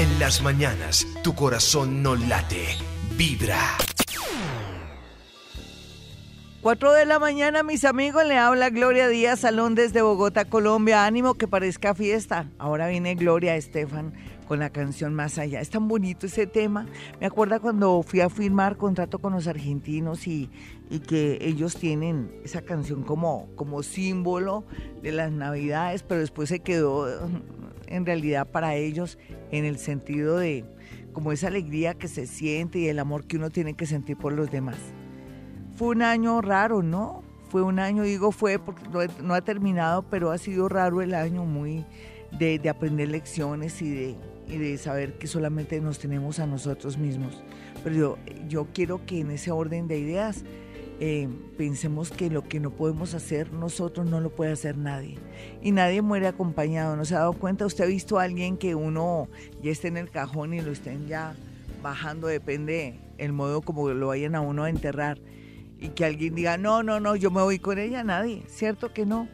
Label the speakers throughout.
Speaker 1: En las mañanas, tu corazón no late, vibra.
Speaker 2: 4 de la mañana, mis amigos, le habla Gloria Díaz Salón desde Bogotá, Colombia. Ánimo que parezca fiesta. Ahora viene Gloria Estefan con la canción Más Allá. Es tan bonito ese tema. Me acuerdo cuando fui a firmar contrato con los argentinos y, que ellos tienen esa canción como, como símbolo de las navidades, pero después se quedó en realidad para ellos en el sentido de como esa alegría que se siente y el amor que uno tiene que sentir por los demás. Fue un año raro, ¿no? Fue un año, digo fue porque no, ha terminado, pero ha sido raro el año, muy de, de aprender lecciones y de y de saber que solamente nos tenemos a nosotros mismos. Pero yo, yo quiero que en ese orden de ideas eh, pensemos que lo que no podemos hacer nosotros no lo puede hacer nadie. Y nadie muere acompañado. ¿No se ha dado cuenta? ¿Usted ha visto a alguien que uno ya esté en el cajón y lo estén ya bajando? Depende el modo como lo vayan a uno a enterrar. Y que alguien diga, no, no, no, yo me voy con ella. Nadie. ¿Cierto que no?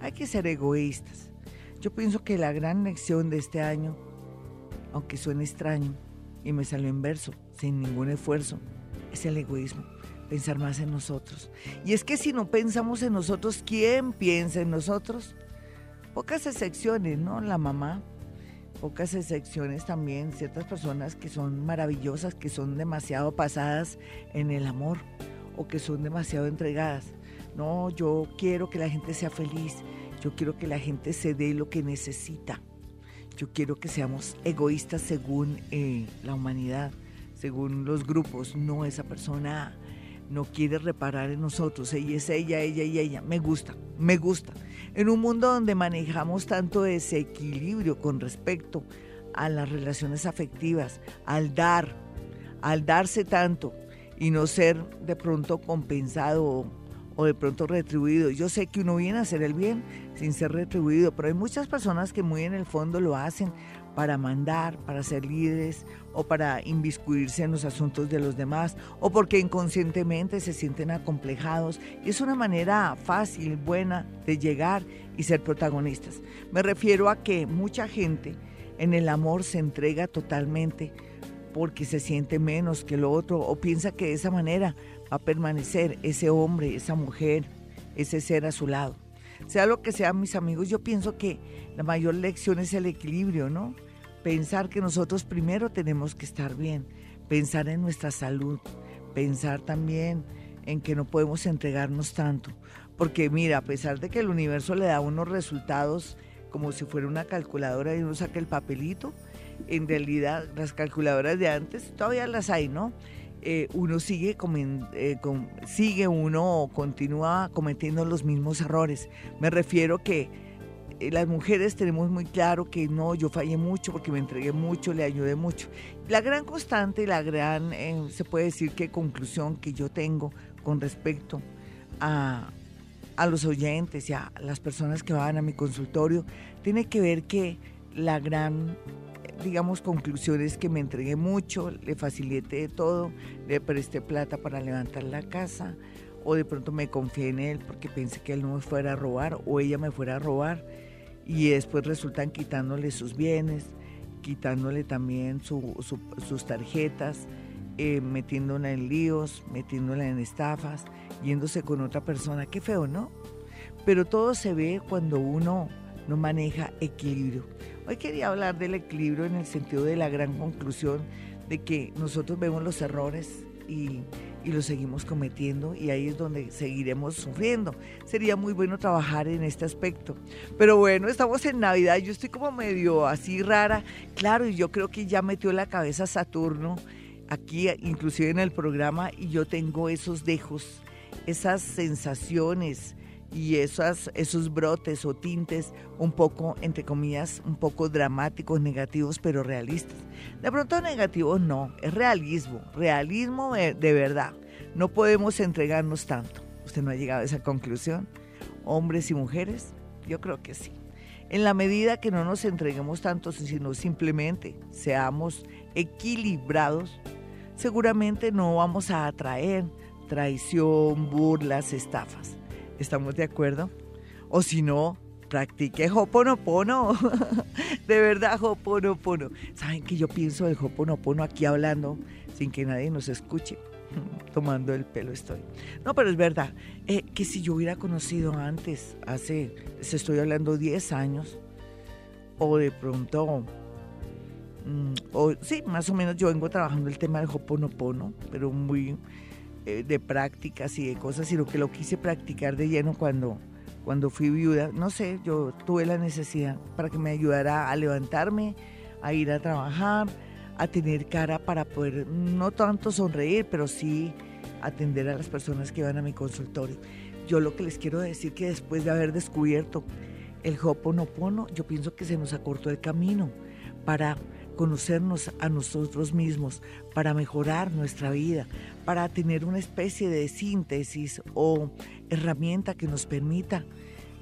Speaker 2: Hay que ser egoístas. Yo pienso que la gran lección de este año aunque suene extraño y me salió en verso, sin ningún esfuerzo, es el egoísmo, pensar más en nosotros. Y es que si no pensamos en nosotros, ¿quién piensa en nosotros? Pocas excepciones, ¿no? La mamá, pocas excepciones también, ciertas personas que son maravillosas, que son demasiado pasadas en el amor o que son demasiado entregadas. No, yo quiero que la gente sea feliz, yo quiero que la gente se dé lo que necesita. Yo quiero que seamos egoístas según eh, la humanidad, según los grupos. No, esa persona no quiere reparar en nosotros. Ella es ella, ella y ella. Me gusta, me gusta. En un mundo donde manejamos tanto desequilibrio con respecto a las relaciones afectivas, al dar, al darse tanto y no ser de pronto compensado o de pronto retribuido. Yo sé que uno viene a hacer el bien sin ser retribuido, pero hay muchas personas que muy en el fondo lo hacen para mandar, para ser líderes o para inviscuirse en los asuntos de los demás o porque inconscientemente se sienten acomplejados y es una manera fácil, buena de llegar y ser protagonistas. Me refiero a que mucha gente en el amor se entrega totalmente porque se siente menos que lo otro o piensa que de esa manera a permanecer ese hombre, esa mujer, ese ser a su lado. Sea lo que sea, mis amigos, yo pienso que la mayor lección es el equilibrio, ¿no? Pensar que nosotros primero tenemos que estar bien, pensar en nuestra salud, pensar también en que no podemos entregarnos tanto. Porque mira, a pesar de que el universo le da unos resultados como si fuera una calculadora y uno saca el papelito, en realidad las calculadoras de antes todavía las hay, ¿no? Eh, uno sigue, eh, sigue uno continúa cometiendo los mismos errores. Me refiero que las mujeres tenemos muy claro que no, yo fallé mucho porque me entregué mucho, le ayudé mucho. La gran constante, la gran, se puede decir que conclusión que yo tengo con respecto a, a los oyentes y a las personas que van a mi consultorio, tiene que ver que la gran digamos, conclusiones que me entregué mucho, le facilité todo, le presté plata para levantar la casa, o de pronto me confié en él porque pensé que él no me fuera a robar o ella me fuera a robar, y después resultan quitándole sus bienes, quitándole también sus tarjetas, eh, metiéndola en líos, metiéndola en estafas, yéndose con otra persona. Qué feo, ¿no? Pero todo se ve cuando uno no maneja equilibrio. Hoy quería hablar del equilibrio en el sentido de la gran conclusión de que nosotros vemos los errores y, los seguimos cometiendo y ahí es donde seguiremos sufriendo. Sería muy bueno trabajar en este aspecto. Pero bueno, estamos en Navidad, yo estoy como medio así rara. Claro, y yo creo que ya metió la cabeza Saturno aquí, inclusive en el programa, y yo tengo esos dejos, esas sensaciones, y esos brotes o tintes un poco, entre comillas, un poco dramáticos, negativos, pero realistas. De pronto negativos no, es realismo, realismo de, de verdad. No podemos entregarnos tanto. ¿Usted no ha llegado a esa conclusión? Hombres y mujeres, yo creo que sí. En la medida que no nos entreguemos tanto, sino simplemente seamos equilibrados, seguramente no vamos a atraer traición, burlas, estafas. ¿Estamos de acuerdo? O si no, practique Hoponopono. de verdad, Hoponopono. ¿Saben que yo pienso del Hoponopono aquí hablando sin que nadie nos escuche? Tomando el pelo estoy. No, pero es verdad eh, que si yo hubiera conocido antes, hace, se estoy hablando 10 años, o de pronto, mm, o sí, más o menos yo vengo trabajando el tema del Hoponopono, pero muy de prácticas y de cosas, sino que lo quise practicar de lleno cuando cuando fui viuda, no sé, yo tuve la necesidad para que me ayudara a levantarme, a ir a trabajar, a tener cara para poder no tanto sonreír, pero sí atender a las personas que van a mi consultorio. Yo lo que les quiero decir que después de haber descubierto el Hoponopono, yo pienso que se nos acortó el camino para conocernos a nosotros mismos, para mejorar nuestra vida, para tener una especie de síntesis o herramienta que nos permita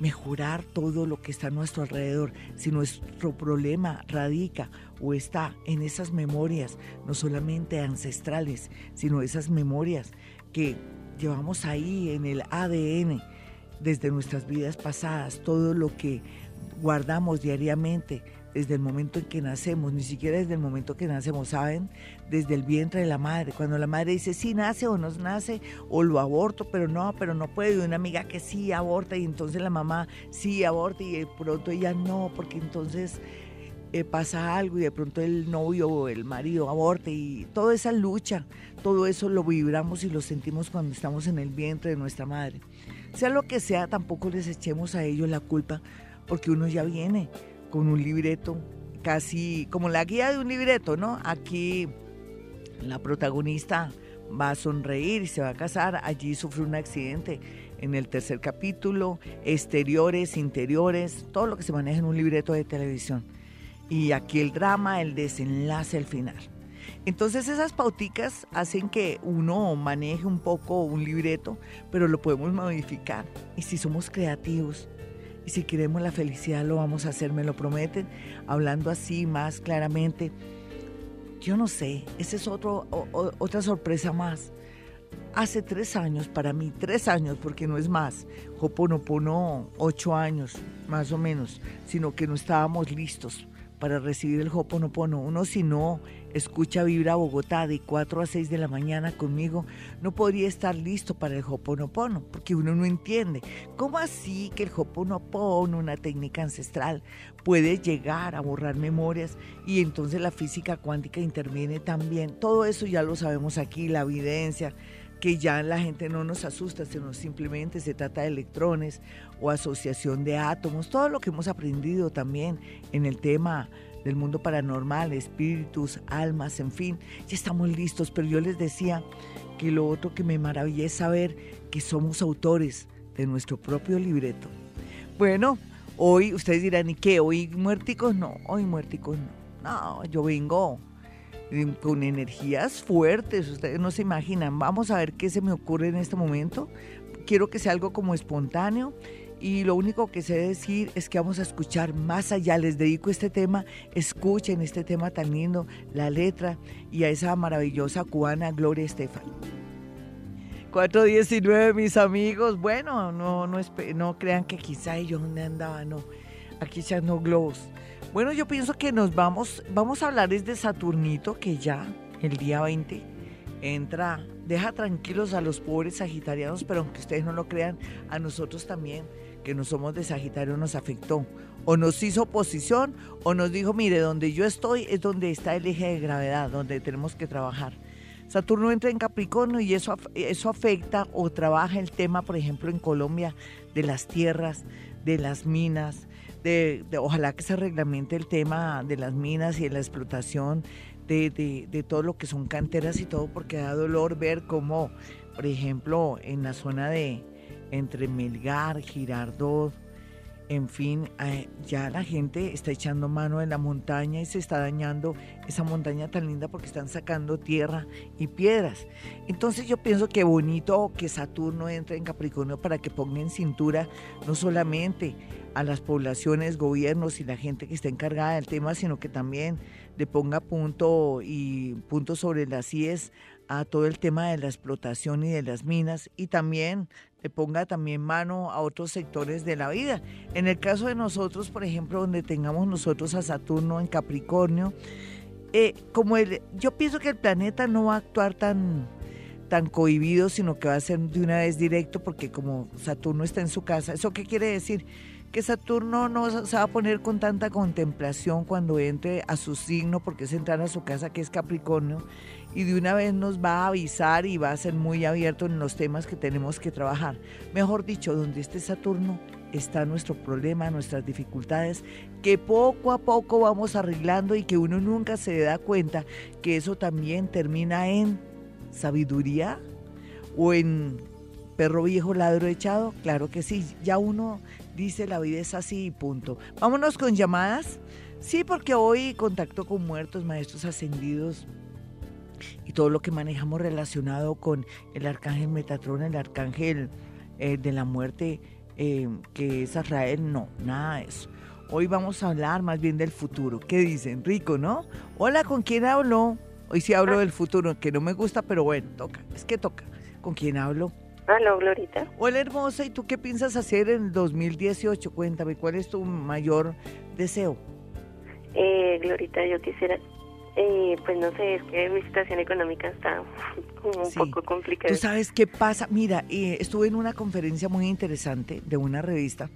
Speaker 2: mejorar todo lo que está a nuestro alrededor. Si nuestro problema radica o está en esas memorias, no solamente ancestrales, sino esas memorias que llevamos ahí en el ADN desde nuestras vidas pasadas, todo lo que guardamos diariamente desde el momento en que nacemos, ni siquiera desde el momento que nacemos, ¿saben? Desde el vientre de la madre. Cuando la madre dice sí nace o no nace, o lo aborto, pero no, pero no puede. Y una amiga que sí aborta y entonces la mamá sí aborta y de pronto ella no, porque entonces eh, pasa algo y de pronto el novio o el marido aborta y toda esa lucha, todo eso lo vibramos y lo sentimos cuando estamos en el vientre de nuestra madre. Sea lo que sea, tampoco les echemos a ellos la culpa porque uno ya viene con un libreto, casi como la guía de un libreto, ¿no? Aquí la protagonista va a sonreír y se va a casar, allí sufre un accidente en el tercer capítulo, exteriores, interiores, todo lo que se maneja en un libreto de televisión. Y aquí el drama, el desenlace, el final. Entonces esas pauticas hacen que uno maneje un poco un libreto, pero lo podemos modificar. Y si somos creativos, y si queremos la felicidad lo vamos a hacer, me lo prometen, hablando así más claramente. Yo no sé, esa es otro, otra sorpresa más. Hace tres años, para mí, tres años, porque no es más, Hoponopono, ocho años, más o menos, sino que no estábamos listos para recibir el Hoponopono. Uno si no escucha Vibra Bogotá de 4 a 6 de la mañana conmigo, no podría estar listo para el Hoponopono, porque uno no entiende. ¿Cómo así que el Hoponopono, una técnica ancestral, puede llegar a borrar memorias y entonces la física cuántica interviene también? Todo eso ya lo sabemos aquí, la evidencia que ya la gente no nos asusta, sino simplemente se trata de electrones o asociación de átomos, todo lo que hemos aprendido también en el tema del mundo paranormal, espíritus, almas, en fin, ya estamos listos, pero yo les decía que lo otro que me maravilla es saber que somos autores de nuestro propio libreto. Bueno, hoy ustedes dirán, ¿y qué? ¿Hoy muerticos? No, hoy muerticos no. No, yo vengo con energías fuertes, ustedes no se imaginan. Vamos a ver qué se me ocurre en este momento. Quiero que sea algo como espontáneo y lo único que sé decir es que vamos a escuchar más allá. Les dedico este tema, escuchen este tema tan lindo, la letra y a esa maravillosa cubana Gloria Estefan. 419, mis amigos. Bueno, no, no, crean que quizá yo no andaba, no. Aquí echando globos. Bueno, yo pienso que nos vamos, vamos a hablar de Saturnito, que ya el día 20 entra, deja tranquilos a los pobres sagitarianos, pero aunque ustedes no lo crean, a nosotros también, que no somos de Sagitario, nos afectó. O nos hizo oposición, o nos dijo, mire, donde yo estoy es donde está el eje de gravedad, donde tenemos que trabajar. Saturno entra en Capricornio y eso, eso afecta o trabaja el tema, por ejemplo, en Colombia, de las tierras, de las minas, de, ojalá que se reglamente el tema de las minas y de la explotación de, de, todo lo que son canteras y todo, porque da dolor ver cómo, por ejemplo, en la zona de entre Melgar, Girardot, en fin, eh, ya la gente está echando mano en la montaña y se está dañando esa montaña tan linda porque están sacando tierra y piedras. Entonces yo pienso que bonito que Saturno entre en Capricornio para que ponga en cintura no solamente a las poblaciones, gobiernos y la gente que está encargada del tema, sino que también le ponga punto y punto sobre las IES a todo el tema de la explotación y de las minas y también le ponga también mano a otros sectores de la vida. En el caso de nosotros, por ejemplo, donde tengamos nosotros a Saturno en Capricornio, eh, como el, yo pienso que el planeta no va a actuar tan, tan cohibido, sino que va a ser de una vez directo, porque como Saturno está en su casa, ¿eso qué quiere decir? Que Saturno no se va a poner con tanta contemplación cuando entre a su signo, porque es entrar a su casa que es Capricornio, y de una vez nos va a avisar y va a ser muy abierto en los temas que tenemos que trabajar. Mejor dicho, donde esté Saturno está nuestro problema, nuestras dificultades, que poco a poco vamos arreglando y que uno nunca se da cuenta que eso también termina en sabiduría o en perro viejo ladro echado. Claro que sí, ya uno dice la vida es así y punto. Vámonos con llamadas. Sí, porque hoy contacto con muertos, maestros ascendidos y todo lo que manejamos relacionado con el arcángel Metatrón, el arcángel eh, de la muerte, eh, que es Israel, no, nada de eso. Hoy vamos a hablar más bien del futuro. ¿Qué dicen? Rico, ¿no? Hola, ¿con quién hablo? Hoy sí hablo del futuro, que no me gusta, pero bueno, toca. Es que toca. ¿Con quién hablo?
Speaker 3: Hola, Glorita.
Speaker 2: Hola, hermosa. ¿Y tú qué piensas hacer en el 2018? Cuéntame, ¿cuál es tu mayor deseo?
Speaker 3: Eh, Glorita, yo quisiera, eh, pues no sé, es que mi situación económica está como un poco complicada.
Speaker 2: ¿Tú sabes qué pasa? Mira, eh, estuve en una conferencia muy interesante de una revista.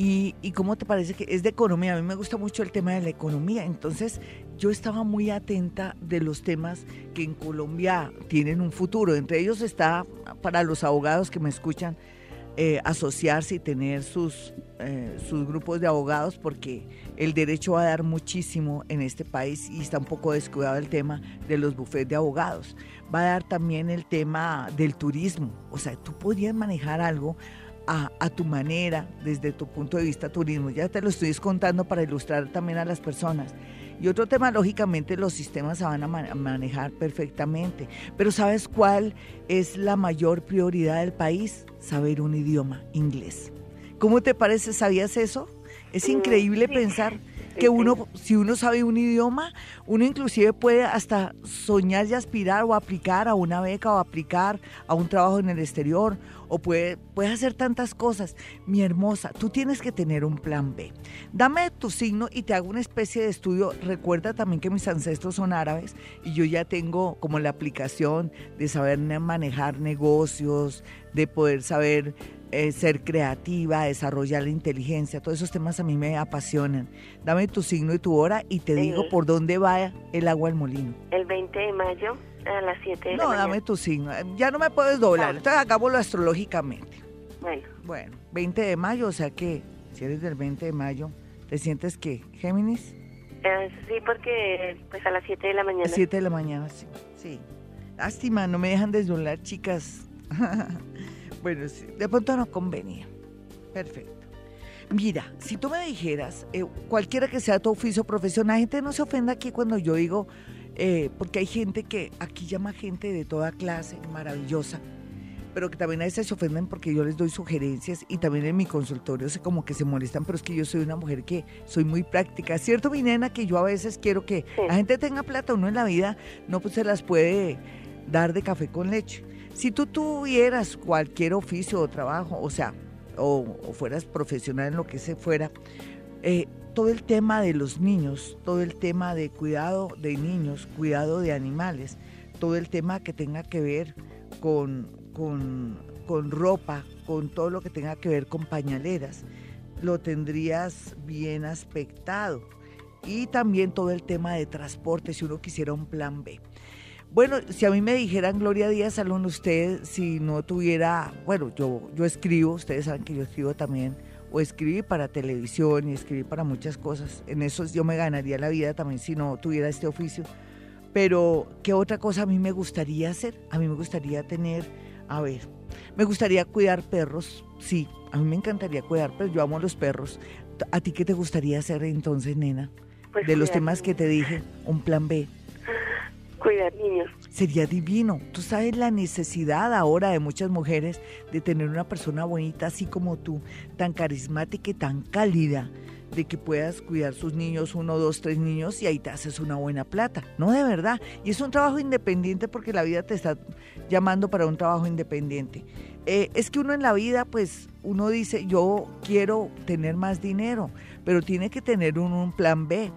Speaker 2: Y, ¿Y cómo te parece que es de economía? A mí me gusta mucho el tema de la economía. Entonces, yo estaba muy atenta de los temas que en Colombia tienen un futuro. Entre ellos está, para los abogados que me escuchan, eh, asociarse y tener sus, eh, sus grupos de abogados porque el derecho va a dar muchísimo en este país y está un poco descuidado el tema de los bufetes de abogados. Va a dar también el tema del turismo. O sea, tú podrías manejar algo a, a, tu manera, desde tu punto de vista turismo. Ya te lo estoy contando para ilustrar también a las personas. Y otro tema, lógicamente, los sistemas se van a manejar perfectamente. Pero ¿sabes cuál es la mayor prioridad del país? Saber un idioma, inglés. ¿Cómo te parece? ¿Sabías eso? Es mm, increíble pensar que uno, si uno sabe un idioma, uno inclusive puede hasta soñar y aspirar o aplicar a una beca o aplicar a un trabajo en el exterior o puede, puede hacer tantas cosas. Mi hermosa, tú tienes que tener un plan B. Dame tu signo y te hago una especie de estudio. Recuerda también que mis ancestros son árabes y yo ya tengo como la aplicación de saber manejar negocios, de poder saber eh, ser creativa, desarrollar la inteligencia, todos esos temas a mí me apasionan. Dame tu signo y tu hora y te digo por dónde va el agua al molino.
Speaker 3: El 20 de mayo a las 7 de
Speaker 2: no,
Speaker 3: la
Speaker 2: No, dame tu signo. Ya no me puedes doblar, entonces hagámoslo astrológicamente.
Speaker 3: Bueno.
Speaker 2: Bueno, 20 de mayo, o sea que si eres del 20 de mayo, ¿te sientes qué? ¿Géminis?
Speaker 3: Eh, sí, porque pues a las 7 de la mañana. A
Speaker 2: 7 de la mañana, sí. Sí. Lástima, no me dejan desdoblar, chicas. Bueno, de pronto no convenía. Perfecto. Mira, si tú me dijeras, eh, cualquiera que sea tu oficio profesional, la gente no se ofenda aquí cuando yo digo, eh, porque hay gente que aquí llama gente de toda clase, maravillosa, pero que también a veces se ofenden porque yo les doy sugerencias y también en mi consultorio se como que se molestan, pero es que yo soy una mujer que soy muy práctica. ¿Cierto, mi nena, que yo a veces quiero que la gente tenga plata, uno en la vida no pues se las puede dar de café con leche. Si tú tuvieras cualquier oficio o trabajo, o sea, o, fueras profesional en lo que se fuera, eh, todo el tema de los niños, todo el tema de cuidado de niños, cuidado de animales, todo el tema que tenga que ver con, con, con ropa, con todo lo que tenga que ver con pañaleras, lo tendrías bien aspectado. Y también todo el tema de transporte, si uno quisiera un plan B. Bueno, si a mí me dijeran Gloria Díaz Salón, usted si no tuviera, bueno, yo, yo escribo, ustedes saben que yo escribo también, o escribí para televisión y escribí para muchas cosas. En eso yo me ganaría la vida también si no tuviera este oficio. Pero, ¿qué otra cosa a mí me gustaría hacer? A mí me gustaría tener, a ver, me gustaría cuidar perros, sí, a mí me encantaría cuidar perros, yo amo los perros. ¿A ti qué te gustaría hacer entonces, nena? Pues de los temas que te dije, un plan B.
Speaker 3: Cuidar niños.
Speaker 2: Sería divino. Tú sabes la necesidad ahora de muchas mujeres de tener una persona bonita así como tú, tan carismática y tan cálida, de que puedas cuidar sus niños, uno, dos, tres niños, y ahí te haces una buena plata. No, de verdad. Y es un trabajo independiente porque la vida te está llamando para un trabajo independiente. Eh, es que uno en la vida, pues, uno dice, yo quiero tener más dinero, pero tiene que tener un plan B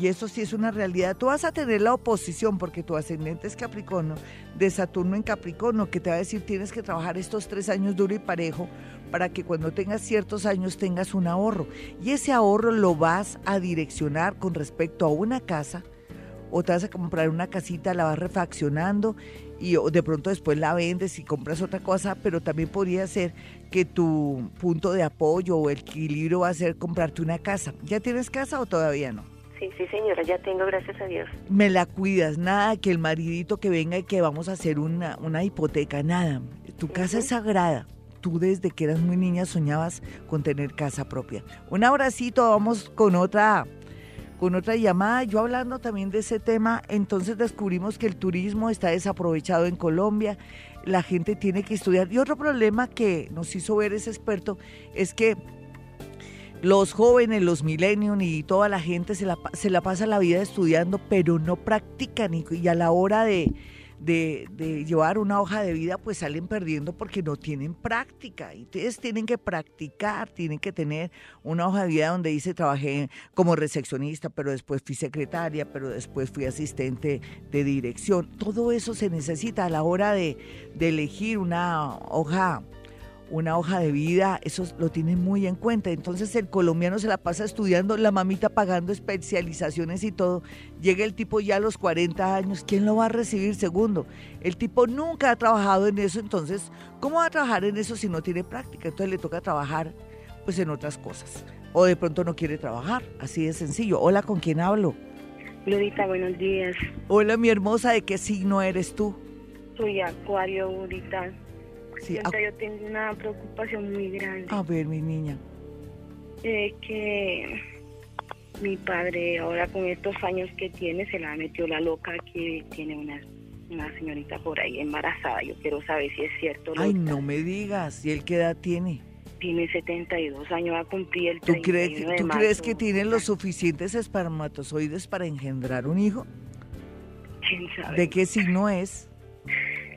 Speaker 2: y eso sí es una realidad. Tú vas a tener la oposición porque tu ascendente es Capricornio, de Saturno en Capricornio, que te va a decir tienes que trabajar estos tres años duro y parejo para que cuando tengas ciertos años tengas un ahorro. Y ese ahorro lo vas a direccionar con respecto a una casa o te vas a comprar una casita, la vas refaccionando y de pronto después la vendes y compras otra cosa, pero también podría ser que tu punto de apoyo o equilibrio va a ser comprarte una casa. ¿Ya tienes casa o todavía no?
Speaker 3: Sí, sí, señora, ya tengo, gracias a Dios.
Speaker 2: Me la cuidas, nada que el maridito que venga y que vamos a hacer una, una hipoteca, nada. Tu casa es sagrada. Tú desde que eras muy niña soñabas con tener casa propia. Un abracito, vamos con otra con otra llamada, yo hablando también de ese tema, entonces descubrimos que el turismo está desaprovechado en Colombia, la gente tiene que estudiar. Y otro problema que nos hizo ver ese experto es que los jóvenes, los millennials y toda la gente se la, se la pasa la vida estudiando, pero no practican y, a la hora de, de, llevar una hoja de vida, pues salen perdiendo porque no tienen práctica. Ustedes tienen que practicar, tienen que tener una hoja de vida donde dice trabajé como recepcionista, pero después fui secretaria, pero después fui asistente de dirección. Todo eso se necesita a la hora de, de elegir una hoja una hoja de vida, eso lo tienen muy en cuenta. Entonces el colombiano se la pasa estudiando, la mamita pagando especializaciones y todo. Llega el tipo ya a los 40 años, ¿quién lo va a recibir? Segundo, el tipo nunca ha trabajado en eso, entonces, ¿cómo va a trabajar en eso si no tiene práctica? Entonces le toca trabajar pues en otras cosas. O de pronto no quiere trabajar, así de sencillo. Hola, ¿con quién hablo?
Speaker 4: Lurita, buenos días.
Speaker 2: Hola, mi hermosa, ¿de qué signo eres tú?
Speaker 4: Soy Acuario, Lurita. Sí, yo tengo una preocupación muy grande.
Speaker 2: A ver, mi niña.
Speaker 4: Es que mi padre ahora con estos años que tiene se la metió la loca que tiene una, una señorita por ahí embarazada. Yo quiero saber si es cierto.
Speaker 2: Ay, no me digas. ¿Y él qué edad tiene?
Speaker 4: Tiene 72 años, va a cumplir el
Speaker 2: ¿Tú crees, ¿tú crees que tiene los suficientes espermatozoides para engendrar un hijo?
Speaker 4: ¿Quién sabe?
Speaker 2: ¿De qué signo es?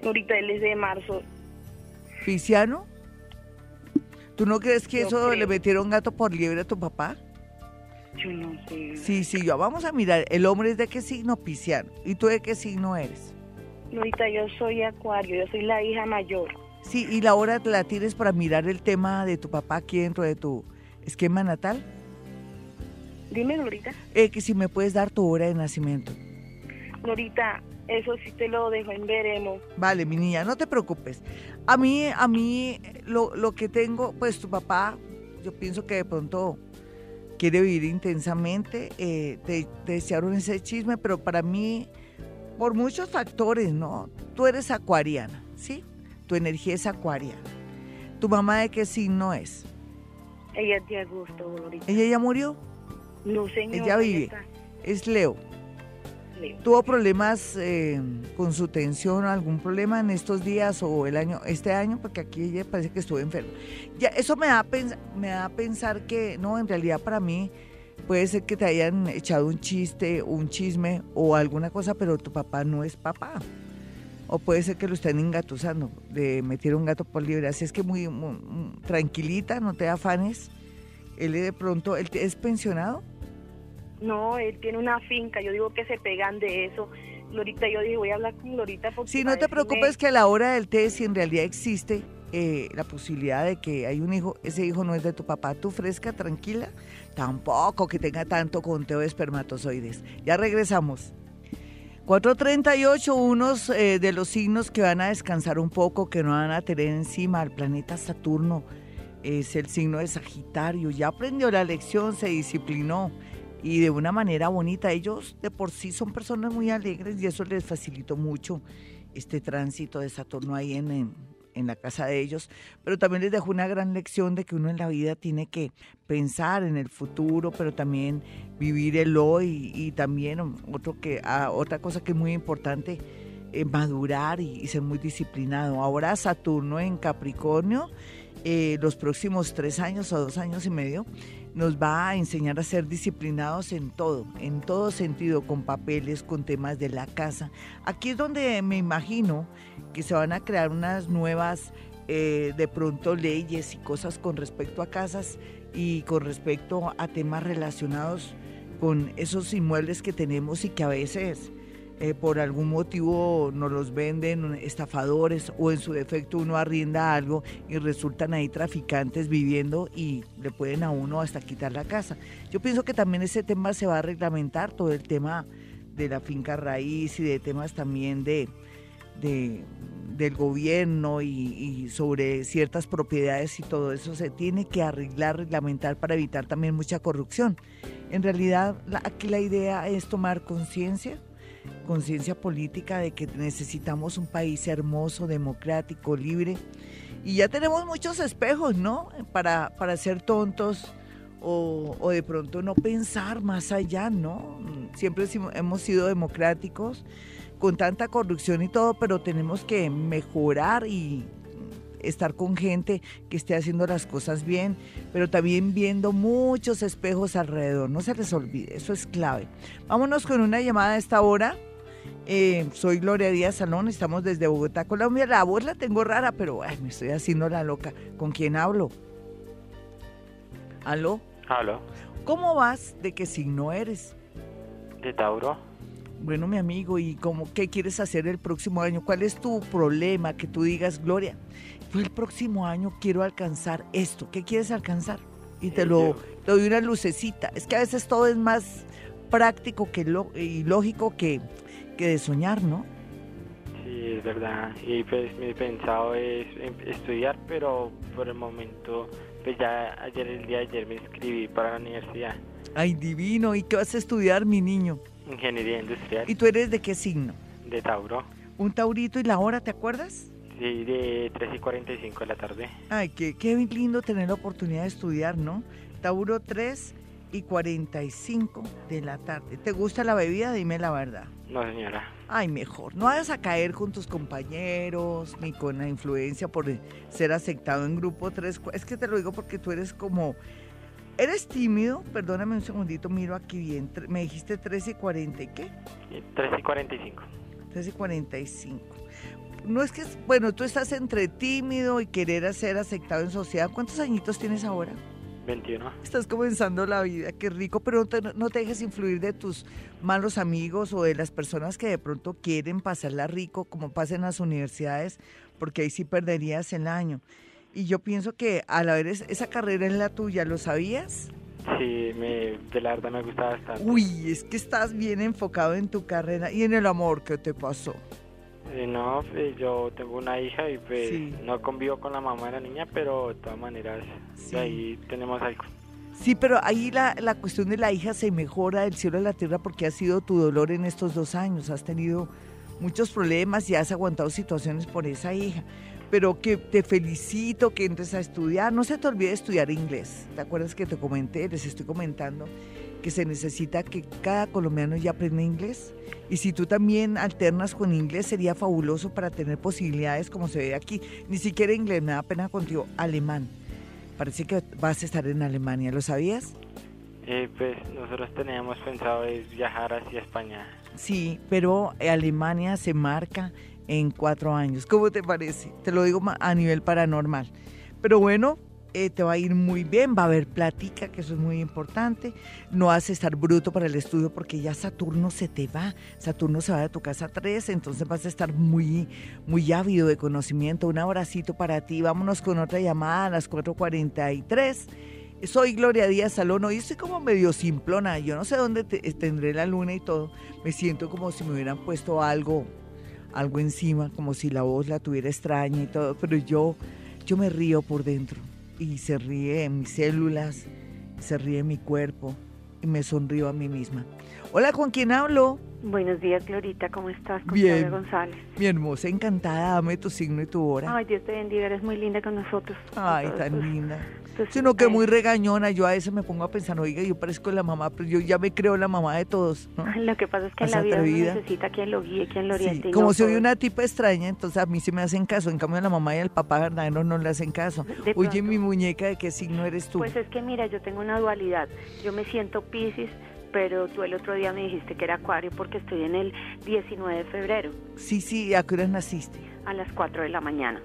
Speaker 4: Ahorita él es de marzo
Speaker 2: ¿Pisciano? ¿Tú no crees que eso le metieron gato por liebre a tu papá?
Speaker 4: Yo no sé.
Speaker 2: Sí, sí, yo vamos a mirar. ¿El hombre es de qué signo? Pisciano. ¿Y tú de qué signo eres?
Speaker 4: Ahorita yo soy acuario, yo soy la hija mayor.
Speaker 2: Sí, ¿y la hora la tienes para mirar el tema de tu papá aquí dentro de tu esquema natal?
Speaker 4: Dime, Glorita.
Speaker 2: Eh, que si me puedes dar tu hora de nacimiento.
Speaker 4: Glorita, eso sí te lo dejo en veremos.
Speaker 2: Vale, mi niña, no te preocupes. A mí, a mí, lo, lo que tengo, pues tu papá, yo pienso que de pronto quiere vivir intensamente, eh, te, desearon ese chisme, pero para mí, por muchos factores, ¿no? Tú eres acuariana, ¿sí? Tu energía es acuariana. ¿Tu mamá de qué signo es?
Speaker 4: Ella es de agosto,
Speaker 2: ¿Ella ya murió?
Speaker 4: No, señor.
Speaker 2: Ella vive. Es Leo. ¿Tuvo problemas eh, con su tensión o algún problema en estos días o el año, este año? Porque aquí ella parece que estuvo enfermo. Ya, eso me da, me da a pensar que, no, en realidad para mí puede ser que te hayan echado un chiste, un chisme o alguna cosa, pero tu papá no es papá. O puede ser que lo estén engatusando, de meter un gato por libre. Así es que muy, tranquilita, no te afanes. Él de pronto, ¿él es pensionado?
Speaker 4: No, él tiene una finca, yo digo que se pegan de eso. Lorita, yo dije, voy a hablar con Lorita porque...
Speaker 2: Sí, no te preocupes que a la hora del té, si en realidad existe eh, la posibilidad de que hay un hijo, ese hijo no es de tu papá, tú fresca, tranquila, tampoco que tenga tanto conteo de espermatozoides. Ya regresamos. 438, unos eh, de los signos que van a descansar un poco, que no van a tener encima al planeta Saturno, es el signo de Sagitario. Ya aprendió la lección, se disciplinó y de una manera bonita. Ellos de por sí son personas muy alegres y eso les facilitó mucho este tránsito de Saturno ahí en, en, la casa de ellos, pero también les dejó una gran lección de que uno en la vida tiene que pensar en el futuro, pero también vivir el hoy y, también otro que, ah, otra cosa que es muy importante, eh, madurar y, ser muy disciplinado. Ahora Saturno en Capricornio, eh, los próximos tres años o dos años y medio, nos va a enseñar a ser disciplinados en todo, en todo sentido, con papeles, con temas de la casa. Aquí es donde me imagino que se van a crear unas nuevas, eh, de pronto, leyes y cosas con respecto a casas y con respecto a temas relacionados con esos inmuebles que tenemos y que a veces eh, por algún motivo nos los venden estafadores o en su defecto uno arrienda algo y resultan ahí traficantes viviendo y le pueden a uno hasta quitar la casa. Yo pienso que también ese tema se va a reglamentar, todo el tema de la finca raíz y de temas también de, del gobierno y, sobre ciertas propiedades y todo eso se tiene que arreglar, reglamentar para evitar también mucha corrupción. En realidad aquí la idea es tomar conciencia conciencia política de que necesitamos un país hermoso, democrático, libre. Y ya tenemos muchos espejos, ¿no? Para, para ser tontos o, o de pronto no pensar más allá, ¿no? Siempre hemos sido democráticos con tanta corrupción y todo, pero tenemos que mejorar y estar con gente que esté haciendo las cosas bien, pero también viendo muchos espejos alrededor. No se les olvide, eso es clave. Vámonos con una llamada a esta hora. Eh, soy Gloria Díaz Salón, estamos desde Bogotá, Colombia. La voz la tengo rara, pero me estoy haciendo la loca. ¿Con quién hablo? ¿Aló?
Speaker 5: ¿Aló?
Speaker 2: ¿Cómo vas? ¿De qué signo eres?
Speaker 5: De Tauro.
Speaker 2: Bueno, mi amigo, ¿y cómo, qué quieres hacer el próximo año? ¿Cuál es tu problema? Que tú digas, Gloria, el próximo año quiero alcanzar esto. ¿Qué quieres alcanzar? Y te lo te doy una lucecita. Es que a veces todo es más práctico que lo, y lógico que que de soñar, ¿no?
Speaker 5: Sí, es verdad. Y pues mi pensado es em, estudiar, pero por el momento, pues ya ayer, el día de ayer me inscribí para la universidad.
Speaker 2: Ay, divino. ¿Y qué vas a estudiar, mi niño?
Speaker 5: Ingeniería industrial.
Speaker 2: ¿Y tú eres de qué signo?
Speaker 5: De Tauro.
Speaker 2: ¿Un taurito y la hora, te acuerdas?
Speaker 5: Sí, de 3 y 45 de la tarde.
Speaker 2: Ay, qué, qué lindo tener la oportunidad de estudiar, ¿no? Tauro 3 y 45 de la tarde. ¿Te gusta la bebida? Dime la verdad.
Speaker 5: No, señora.
Speaker 2: Ay, mejor. No vayas a caer con tus compañeros ni con la influencia por ser aceptado en grupo 3. Es que te lo digo porque tú eres como... ¿Eres tímido? Perdóname un segundito, miro aquí bien. Me dijiste 13 y 40 y qué?
Speaker 5: 13 y 45.
Speaker 2: 13 y 45. No es que, bueno, tú estás entre tímido y querer ser aceptado en sociedad. ¿Cuántos añitos tienes ahora?
Speaker 5: 21.
Speaker 2: Estás comenzando la vida, qué rico, pero no te, no te, dejes influir de tus malos amigos o de las personas que de pronto quieren pasarla rico, como pasa en las universidades, porque ahí sí perderías el año. Y yo pienso que al haber esa carrera en la tuya, ¿lo sabías?
Speaker 5: Sí, me, de la verdad me gusta bastante.
Speaker 2: Uy, es que estás bien enfocado en tu carrera y en el amor, ¿qué te pasó?
Speaker 5: No, pues, yo tengo una hija y pues no convivo con la mamá de la niña, pero de todas maneras ahí tenemos algo.
Speaker 2: Sí, pero ahí la, la cuestión de la hija se mejora del cielo a la tierra porque ha sido tu dolor en estos dos años. Has tenido muchos problemas y has aguantado situaciones por esa hija. Pero que te felicito que entres a estudiar. No se te olvide estudiar inglés. ¿Te acuerdas que te comenté? Les estoy comentando que se necesita que cada colombiano ya aprenda inglés. Y si tú también alternas con inglés, sería fabuloso para tener posibilidades como se ve aquí. Ni siquiera inglés, me da pena contigo, alemán. Parece que vas a estar en Alemania, ¿lo sabías?
Speaker 5: Eh, pues nosotros teníamos pensado viajar hacia España.
Speaker 2: Sí, pero Alemania se marca en cuatro años. ¿Cómo te parece? Te lo digo a nivel paranormal. Pero bueno, eh, te va a ir muy bien, va a haber plática, que eso es muy importante. No vas a estar bruto para el estudio porque ya Saturno se te va. Saturno se va de tu casa 3, entonces vas a estar muy, muy ávido de conocimiento. Un abracito para ti. Vámonos con otra llamada a las 4.43. Soy Gloria Díaz Salón. Hoy estoy como medio simplona. Yo no sé dónde tendré la luna y todo. Me siento como si me hubieran puesto algo, algo encima, como si la voz la tuviera extraña y todo. Pero yo, yo me río por dentro y se ríe en mis células, se ríe en mi cuerpo y me sonrío a mí misma. Hola, ¿con quién hablo?
Speaker 3: Buenos días, Glorita, ¿cómo estás?
Speaker 2: Con Bien. González. Mi hermosa, encantada, dame tu signo y tu hora.
Speaker 3: Ay, Dios te bendiga, eres muy linda con nosotros.
Speaker 2: Ay, tan linda. Sino que muy regañona, yo a veces me pongo a pensar, oiga, yo parezco la mamá, pero yo ya me creo la mamá de todos.
Speaker 3: Lo que pasa es que en la vida uno necesita quien lo guíe, quien lo oriente.
Speaker 2: como soy una tipa extraña, entonces a mí sí me hacen caso, en cambio la mamá y el papá verdadero no le hacen caso. Oye, mi muñeca, ¿de qué signo eres tú?
Speaker 3: Pues es que mira, yo tengo una dualidad, yo me siento Pisces, pero tú el otro día me dijiste que era Acuario porque estoy en el 19 de febrero.
Speaker 2: Sí, sí, ¿a qué naciste?
Speaker 3: A las 4 de la mañana.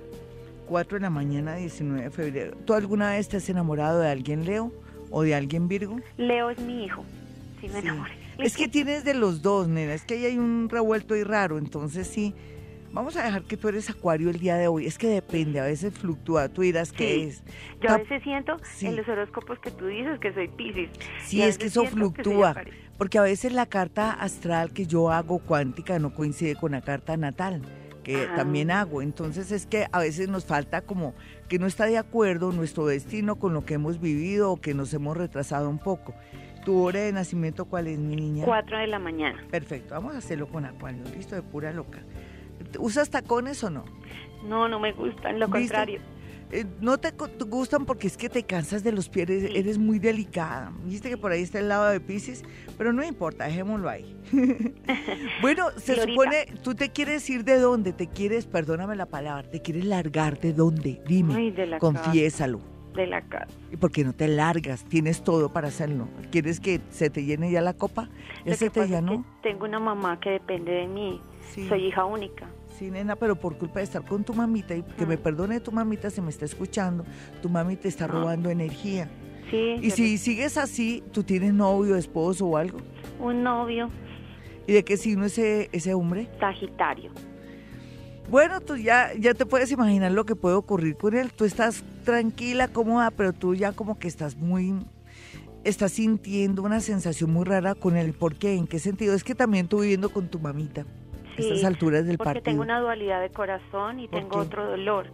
Speaker 2: 4 de la mañana, 19 de febrero. ¿Tú alguna vez te has enamorado de alguien Leo o de alguien Virgo?
Speaker 3: Leo es mi hijo, sí me enamoré.
Speaker 2: Es que tienes de los dos, nena, es que ahí hay un revuelto y raro, entonces sí. Vamos a dejar que tú eres acuario el día de hoy. Es que depende, a veces fluctúa. Tú dirás que es.
Speaker 3: Yo a veces siento en los horóscopos que tú dices que soy Pisces.
Speaker 2: Sí, es que eso fluctúa. Porque a veces la carta astral que yo hago cuántica no coincide con la carta natal que también hago. Entonces es que a veces nos falta como que no está de acuerdo nuestro destino con lo que hemos vivido o que nos hemos retrasado un poco. ¿Tu hora de nacimiento cuál es, mi niña?
Speaker 3: Cuatro de la mañana.
Speaker 2: Perfecto, vamos a hacerlo con Acuario, listo, de pura loca. ¿Usas tacones o no?
Speaker 3: No, no me gustan, lo contrario.
Speaker 2: Eh, no te gustan porque es que te cansas de los pies, eres muy delicada. Viste que por ahí está el lado de Pisces, pero no importa, dejémoslo ahí. bueno, se supone, tú te quieres ir de dónde, te quieres, perdóname la palabra, te quieres largar de dónde, dime, confiésalo.
Speaker 3: De la casa.
Speaker 2: ¿Y por qué no te largas? Tienes todo para hacerlo. ¿Quieres que se te llene ya la copa?
Speaker 3: ¿Ese te llenó? tengo una mamá que depende de mí. Soy hija única.
Speaker 2: Sí, nena, pero por culpa de estar con tu mamita, y que me perdone tu mamita si me está escuchando, tu mami te está robando energía.
Speaker 3: Sí.
Speaker 2: Y si sigues así, ¿tú tienes novio, esposo o algo?
Speaker 3: Un novio.
Speaker 2: ¿Y de qué signo es ese, ese hombre?
Speaker 3: Sagitario.
Speaker 2: Bueno, tú ya, ya te puedes imaginar lo que puede ocurrir con él. Tú estás tranquila, cómoda, pero tú ya como que estás muy estás sintiendo una sensación muy rara con él. ¿Por qué? ¿En qué sentido? Es que también tú viviendo con tu mamita estas alturas del
Speaker 3: porque tengo una dualidad de corazón y tengo otro dolor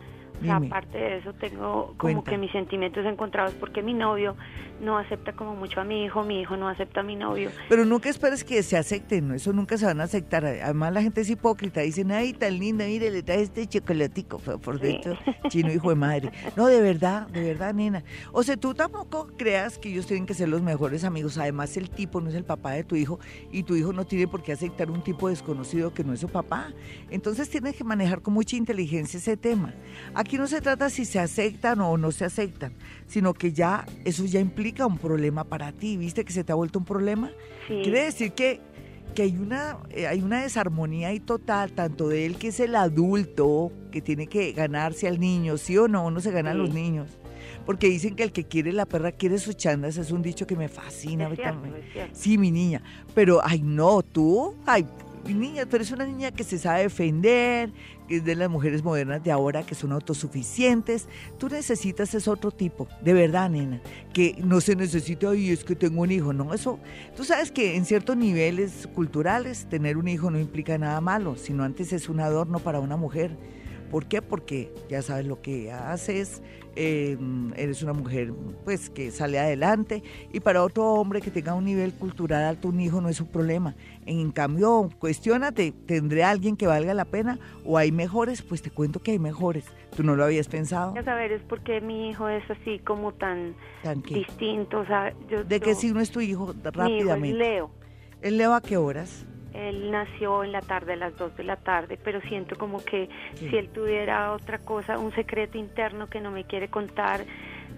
Speaker 3: aparte de eso, tengo como que mis sentimientos encontrados porque mi novio no acepta como mucho a mi hijo, mi hijo no acepta a mi novio.
Speaker 2: Pero nunca esperes que se acepten, ¿no? eso nunca se van a aceptar. Además la gente es hipócrita, dicen, ay, tan linda, mire, le trae este chocolatico por dentro, chino hijo de madre. No, de verdad, de verdad, nena. O sea, tú tampoco creas que ellos tienen que ser los mejores amigos. Además, el tipo no es el papá de tu hijo y tu hijo no tiene por qué aceptar un tipo desconocido que no es su papá. Entonces tienes que manejar con mucha inteligencia ese tema. Aquí no se trata si se aceptan o no se aceptan, sino que ya eso ya implica un problema para ti. ¿Viste que se te ha vuelto un problema? Quiere decir que, que hay, una, eh, hay una desarmonía ahí total, tanto de él que es el adulto, que tiene que ganarse al niño, sí o no, no se ganan los niños. Porque dicen que el que quiere la perra quiere sus chandas, es un dicho que me fascina. Sí, mi niña. Pero, ay, no, tú, ay, niña, tú eres una niña que se sabe defender, es de las mujeres modernas de ahora que son autosuficientes. Tú necesitas ese otro tipo, de verdad, nena, que no se necesita, y es que tengo un hijo, no, eso, tú sabes que en ciertos niveles culturales tener un hijo no implica nada malo, sino antes es un adorno para una mujer. ¿Por qué? Porque ya sabes lo que haces, Em, eres una mujer pues que sale adelante y para otro hombre que tenga un nivel cultural alto un hijo no es un problema. En cambio, cuestionate, ¿tendré alguien que valga la pena o hay mejores? Pues te cuento que hay mejores. ¿Tú no lo habías pensado?
Speaker 3: A saber, es porque mi hijo es así como tan, distinto. O sea, yo,
Speaker 2: ¿De qué signo es tu hijo? Rápidamente. Mi
Speaker 3: hijo es Leo.
Speaker 2: ¿El Leo a qué horas?
Speaker 3: Él nació en la tarde, a las 2 de la tarde, pero siento como que si él tuviera otra cosa, un secreto interno que no me quiere contar,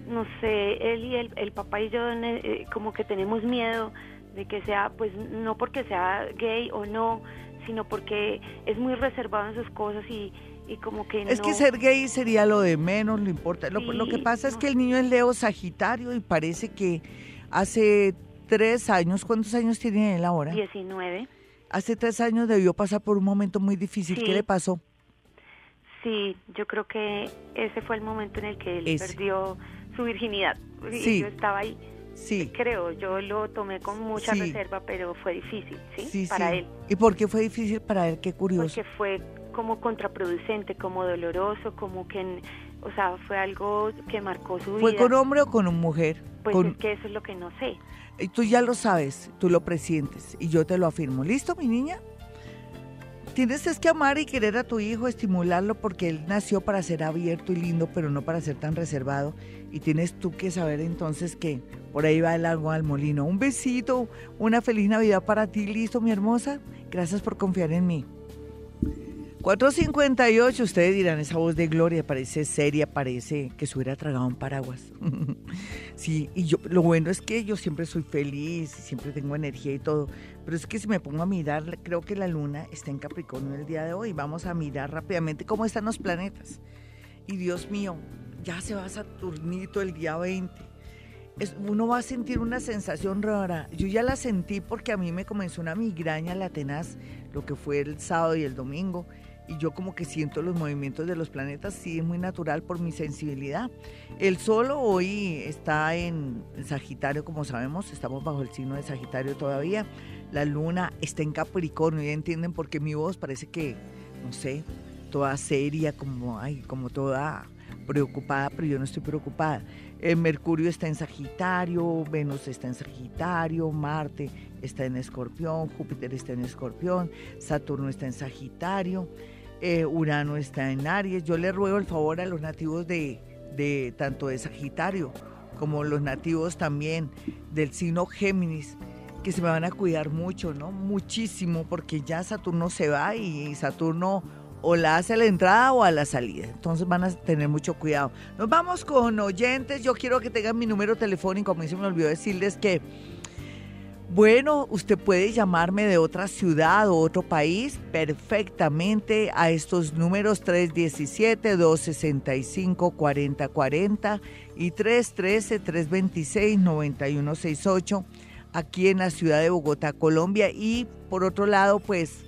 Speaker 3: no sé, él y el, el papá y yo eh, como que tenemos miedo de que sea, pues no porque sea gay o no, sino porque es muy reservado en sus cosas y, y como que
Speaker 2: Es que ser gay sería lo de menos, lo importa. lo, lo, que pasa es que el niño es Leo Sagitario y parece que hace tres años, ¿cuántos años tiene él ahora?
Speaker 3: Diecinueve
Speaker 2: hace tres años debió pasar por un momento muy difícil. ¿Qué le pasó?
Speaker 3: Sí, yo creo que ese fue el momento en el que él perdió su virginidad. Sí. yo estaba ahí. Sí. Creo, yo lo tomé con mucha reserva, pero fue difícil, ¿sí? sí para él.
Speaker 2: ¿Y por qué fue difícil para él? Qué curioso.
Speaker 3: Porque fue como contraproducente, como doloroso, como que, o sea, fue algo que marcó su vida.
Speaker 2: ¿Fue con hombre o con mujer?
Speaker 3: Pues es que eso es lo que no sé.
Speaker 2: Y tú ya lo sabes, tú lo presientes y yo te lo afirmo. ¿Listo, mi niña? tienes es que amar y querer a tu hijo, estimularlo porque él nació para ser abierto y lindo, pero no para ser tan reservado. Y tienes tú que saber entonces que por ahí va el agua al molino. Un besito, una feliz Navidad para ti, listo, mi hermosa. Gracias por confiar en mí. 458, ustedes dirán, esa voz de Gloria parece seria, parece que se hubiera tragado un paraguas. sí, y yo, lo bueno es que yo siempre soy feliz, siempre tengo energía y todo, pero es que si me pongo a mirar, creo que la luna está en Capricornio el día de hoy. Vamos a mirar rápidamente cómo están los planetas. Y Dios mío, ya se va Saturnito el día 20. uno va a sentir una sensación rara. Yo ya la sentí porque a mí me comenzó una migraña la tenaz, lo que fue el sábado y el domingo y yo como que siento los movimientos de los planetas, sí es muy natural por mi sensibilidad. El Sol hoy está en Sagitario, como sabemos, estamos bajo el signo de Sagitario todavía. La Luna está en Capricornio, ya entienden por qué mi voz parece que, no sé, toda seria, como, ay, como toda preocupada, pero yo no estoy preocupada. El Mercurio está en Sagitario, Venus está en Sagitario, Marte está en Escorpión, Júpiter está en Escorpión, Saturno está en Sagitario. Eh, Urano está en Aries. Yo le ruego el favor a los nativos de, de tanto de Sagitario como los nativos también del signo Géminis, que se me van a cuidar mucho, ¿no? Muchísimo, porque ya Saturno se va y Saturno o la hace a la entrada o a la salida. Entonces van a tener mucho cuidado. Nos vamos con oyentes. Yo quiero que tengan mi número telefónico. A mí se me olvidó decirles que bueno, usted puede llamarme de otra ciudad o otro país perfectamente a estos números 317-265-4040 y 313-326-9168 aquí en la ciudad de Bogotá, Colombia. Y por otro lado, pues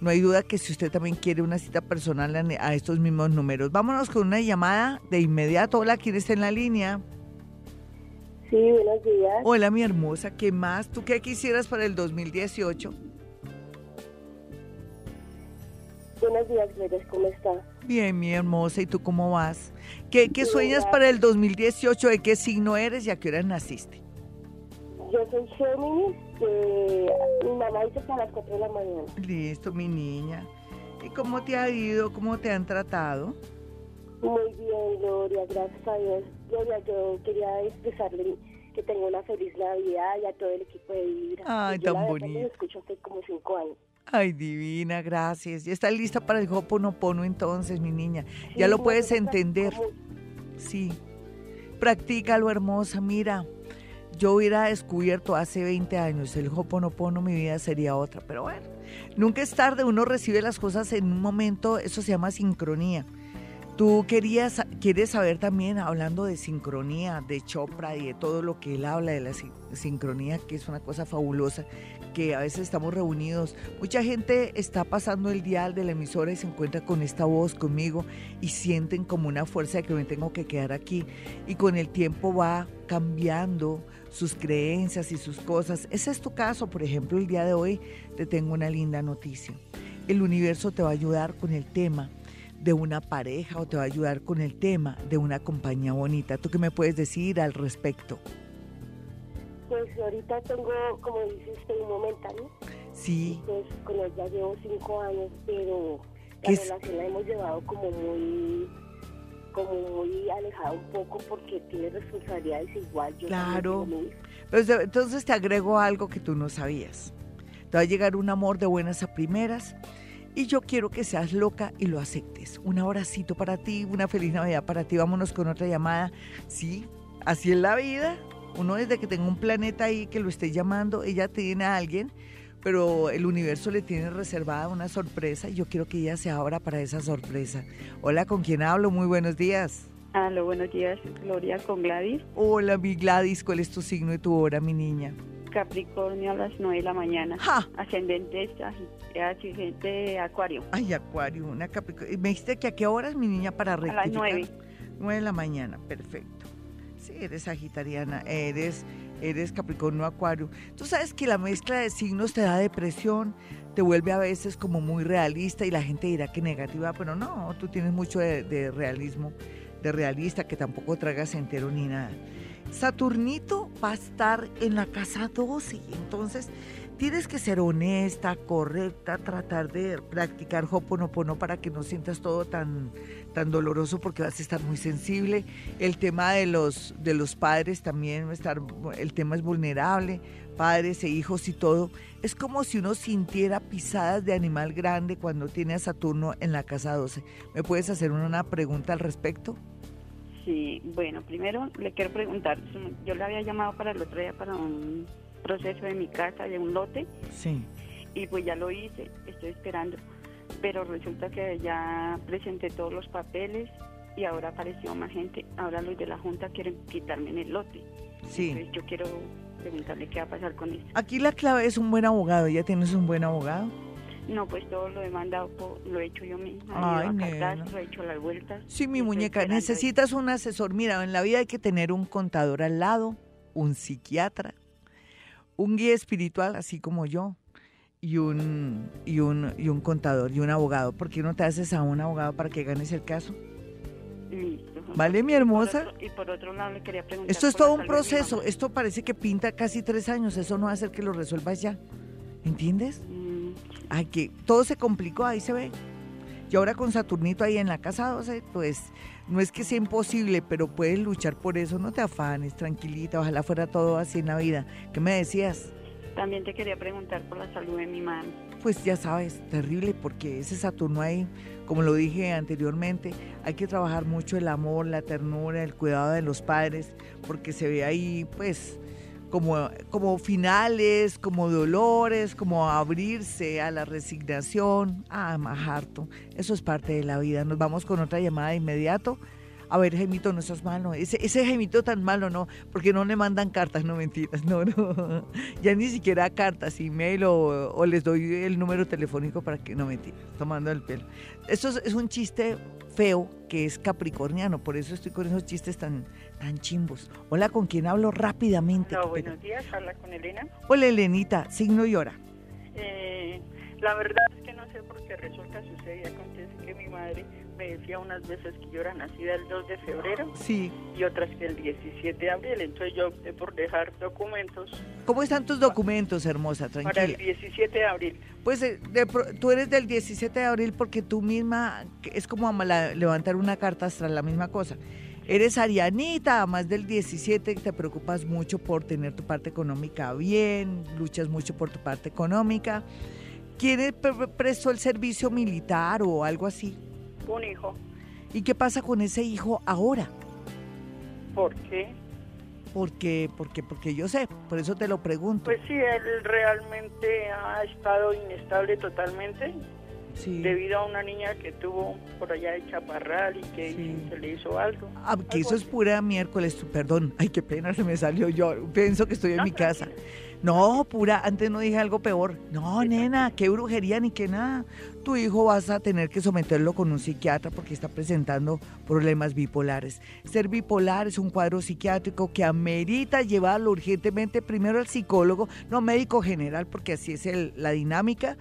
Speaker 2: no hay duda que si usted también quiere una cita personal a estos mismos números. Vámonos con una llamada de inmediato. Hola, ¿quién está en la línea?
Speaker 6: Sí, buenos días.
Speaker 2: Hola, mi hermosa, ¿qué más? ¿Tú qué quisieras para el 2018?
Speaker 6: Buenos días, Gloria, ¿cómo estás?
Speaker 2: Bien, mi hermosa, ¿y tú cómo vas? ¿Qué, sueñas para el 2018? ¿De qué signo eres y a qué hora naciste?
Speaker 6: Yo soy Géminis, mi mamá dice que a las 4 de la mañana.
Speaker 2: Listo, mi niña. ¿Y cómo te ha ido? ¿Cómo te han tratado?
Speaker 6: Muy bien, Gloria, gracias a Dios. Gloria, yo quería expresarle que tengo una feliz Navidad y a todo el equipo de Vibra.
Speaker 2: Ay, tan bonito. Yo
Speaker 6: escucho hace como cinco años.
Speaker 2: Ay, divina, gracias. ¿Ya está lista para el Hoponopono entonces, mi niña? ya lo puedes entender. Sí. Practícalo, hermosa. Mira, yo hubiera descubierto hace 20 años el Hoponopono, mi vida sería otra. Pero bueno, nunca es tarde. Uno recibe las cosas en un momento, eso se llama sincronía. Tú querías, quieres saber también, hablando de sincronía, de Chopra y de todo lo que él habla de la sincronía, que es una cosa fabulosa, que a veces estamos reunidos. Mucha gente está pasando el dial de la emisora y se encuentra con esta voz conmigo y sienten como una fuerza de que me tengo que quedar aquí. Y con el tiempo va cambiando sus creencias y sus cosas. Ese es tu caso, por ejemplo, el día de hoy te tengo una linda noticia. El universo te va a ayudar con el tema de una pareja o te va a ayudar con el tema de una compañía bonita. ¿Tú qué me puedes decir al respecto?
Speaker 6: Pues ahorita tengo, como dices, un momentáneo.
Speaker 2: Sí.
Speaker 6: Pues con él ya llevo cinco años, pero la relación la hemos llevado como muy como muy alejada un poco porque tiene responsabilidades igual. Yo
Speaker 2: claro. Pues, entonces te agrego algo que tú no sabías. Te va a llegar un amor de buenas a primeras y yo quiero que seas loca y lo aceptes. Un abracito para ti, una feliz Navidad para ti. Vámonos con otra llamada. Sí, así es la vida. Uno desde que tenga un planeta ahí que lo esté llamando, ella tiene a alguien, pero el universo le tiene reservada una sorpresa y yo quiero que ella se abra para esa sorpresa. Hola, ¿con quién hablo? Muy buenos días.
Speaker 7: Hola, buenos días, Gloria, con Gladys.
Speaker 2: Hola, mi Gladys, ¿cuál es tu signo y tu hora, mi niña?
Speaker 7: Capricornio a las 9 de la mañana. Ascendente, ascendente Acuario.
Speaker 2: Ay, Acuario, una Capricornio. ¿Me dijiste que a qué horas, mi niña, para rectificar?
Speaker 7: A las 9.
Speaker 2: 9 de la mañana, perfecto. Sí, eres sagitariana, eres, eres Capricornio Acuario. Tú sabes que la mezcla de signos te da depresión, te vuelve a veces como muy realista y la gente dirá que negativa, pero no, tú tienes mucho de, de realismo, de realista, que tampoco tragas entero ni nada. Saturnito va a estar en la casa 12, entonces tienes que ser honesta, correcta, tratar de practicar Hoponopono para que no sientas todo tan, tan doloroso porque vas a estar muy sensible. El tema de los, de los padres también, estar, el tema es vulnerable, padres e hijos y todo. Es como si uno sintiera pisadas de animal grande cuando tiene a Saturno en la casa 12. ¿Me puedes hacer una pregunta al respecto?
Speaker 7: Sí, bueno, primero le quiero preguntar, yo le había llamado para el otro día para un proceso de mi casa, de un lote.
Speaker 2: Sí.
Speaker 7: Y pues ya lo hice, estoy esperando. Pero resulta que ya presenté todos los papeles y ahora apareció más gente. Ahora los de la Junta quieren quitarme en el lote.
Speaker 2: Sí.
Speaker 7: Entonces yo quiero preguntarle qué va a pasar con eso.
Speaker 2: Aquí la clave es un buen abogado. ¿Ya tienes un buen abogado?
Speaker 7: No, pues todo lo he mandado, lo he hecho yo misma. Ay, lo he hecho las vueltas.
Speaker 2: Sí, mi muñeca, necesitas un asesor. Mira, en la vida hay que tener un contador al lado, un psiquiatra, un guía espiritual, así como yo, y un, y un, y un contador y un abogado. ¿Por qué no te haces a un abogado para que ganes el caso?
Speaker 7: Listo.
Speaker 2: ¿Vale, mi hermosa?
Speaker 7: Y por otro, lado le quería preguntar.
Speaker 2: Esto es todo un proceso. Esto parece que pinta casi tres años. Eso no va a hacer que lo resuelvas ya. ¿Entiendes? Mm. Ay, que todo se complicó, ahí se ve. Y ahora con Saturnito ahí en la casa 12, pues no es que sea imposible, pero puedes luchar por eso. No te afanes, tranquilita, ojalá fuera todo así en la vida. ¿Qué me decías?
Speaker 7: También te quería preguntar por la salud de mi mamá.
Speaker 2: Pues ya sabes, terrible, porque ese Saturno ahí, como lo dije anteriormente, hay que trabajar mucho el amor, la ternura, el cuidado de los padres, porque se ve ahí, pues, como, como finales, como dolores, como abrirse a la resignación, a más harto. Eso es parte de la vida. Nos vamos con otra llamada de inmediato. A ver, Gemito, no seas malo. Ese, ese Gemito tan malo, no, porque no le mandan cartas, no mentiras, no, no. Ya ni siquiera cartas, email o, o les doy el número telefónico para que no mentiras, tomando el pelo. Esto es, un chiste feo que es capricorniano, por eso estoy con esos chistes tan, tan chimbos. Hola, ¿con quién hablo rápidamente?
Speaker 8: Hola, buenos días, habla con Elena.
Speaker 2: Hola, Elenita, signo y hora.
Speaker 8: Eh, la verdad es que no sé por qué resulta, sucede acontece que mi madre me decía unas veces que yo era nacida el 2 de febrero
Speaker 2: sí.
Speaker 8: y otras que el 17 de abril. Entonces yo opté por dejar documentos.
Speaker 2: ¿Cómo están tus documentos, hermosa? Tranquila.
Speaker 8: Para el 17 de abril.
Speaker 2: Pues eh, tú eres del 17 de abril porque tú misma, es como levantar una carta astral, la misma cosa. Eres arianita, además del 17 te preocupas mucho por tener tu parte económica bien, luchas mucho por tu parte económica. ¿Quién prestó el servicio militar o algo así?
Speaker 8: un hijo.
Speaker 2: ¿Y qué pasa con ese hijo ahora?
Speaker 8: ¿Por qué?
Speaker 2: Porque, porque, porque yo sé, por eso te lo pregunto.
Speaker 8: Pues sí, él realmente ha estado inestable totalmente. Sí. Debido a una niña que tuvo por allá de Chaparral y que se le hizo algo.
Speaker 2: Ah, que eso es pura miércoles, perdón. Ay, qué pena, se me salió yo. Pienso que estoy en mi casa. No, pura, antes no dije algo peor. No, nena, qué brujería ni qué nada. Tu hijo vas a tener que someterlo con un psiquiatra porque está presentando problemas bipolares. Ser bipolar es un cuadro psiquiátrico que amerita llevarlo urgentemente primero al psicólogo, no médico general, porque así es la dinámica.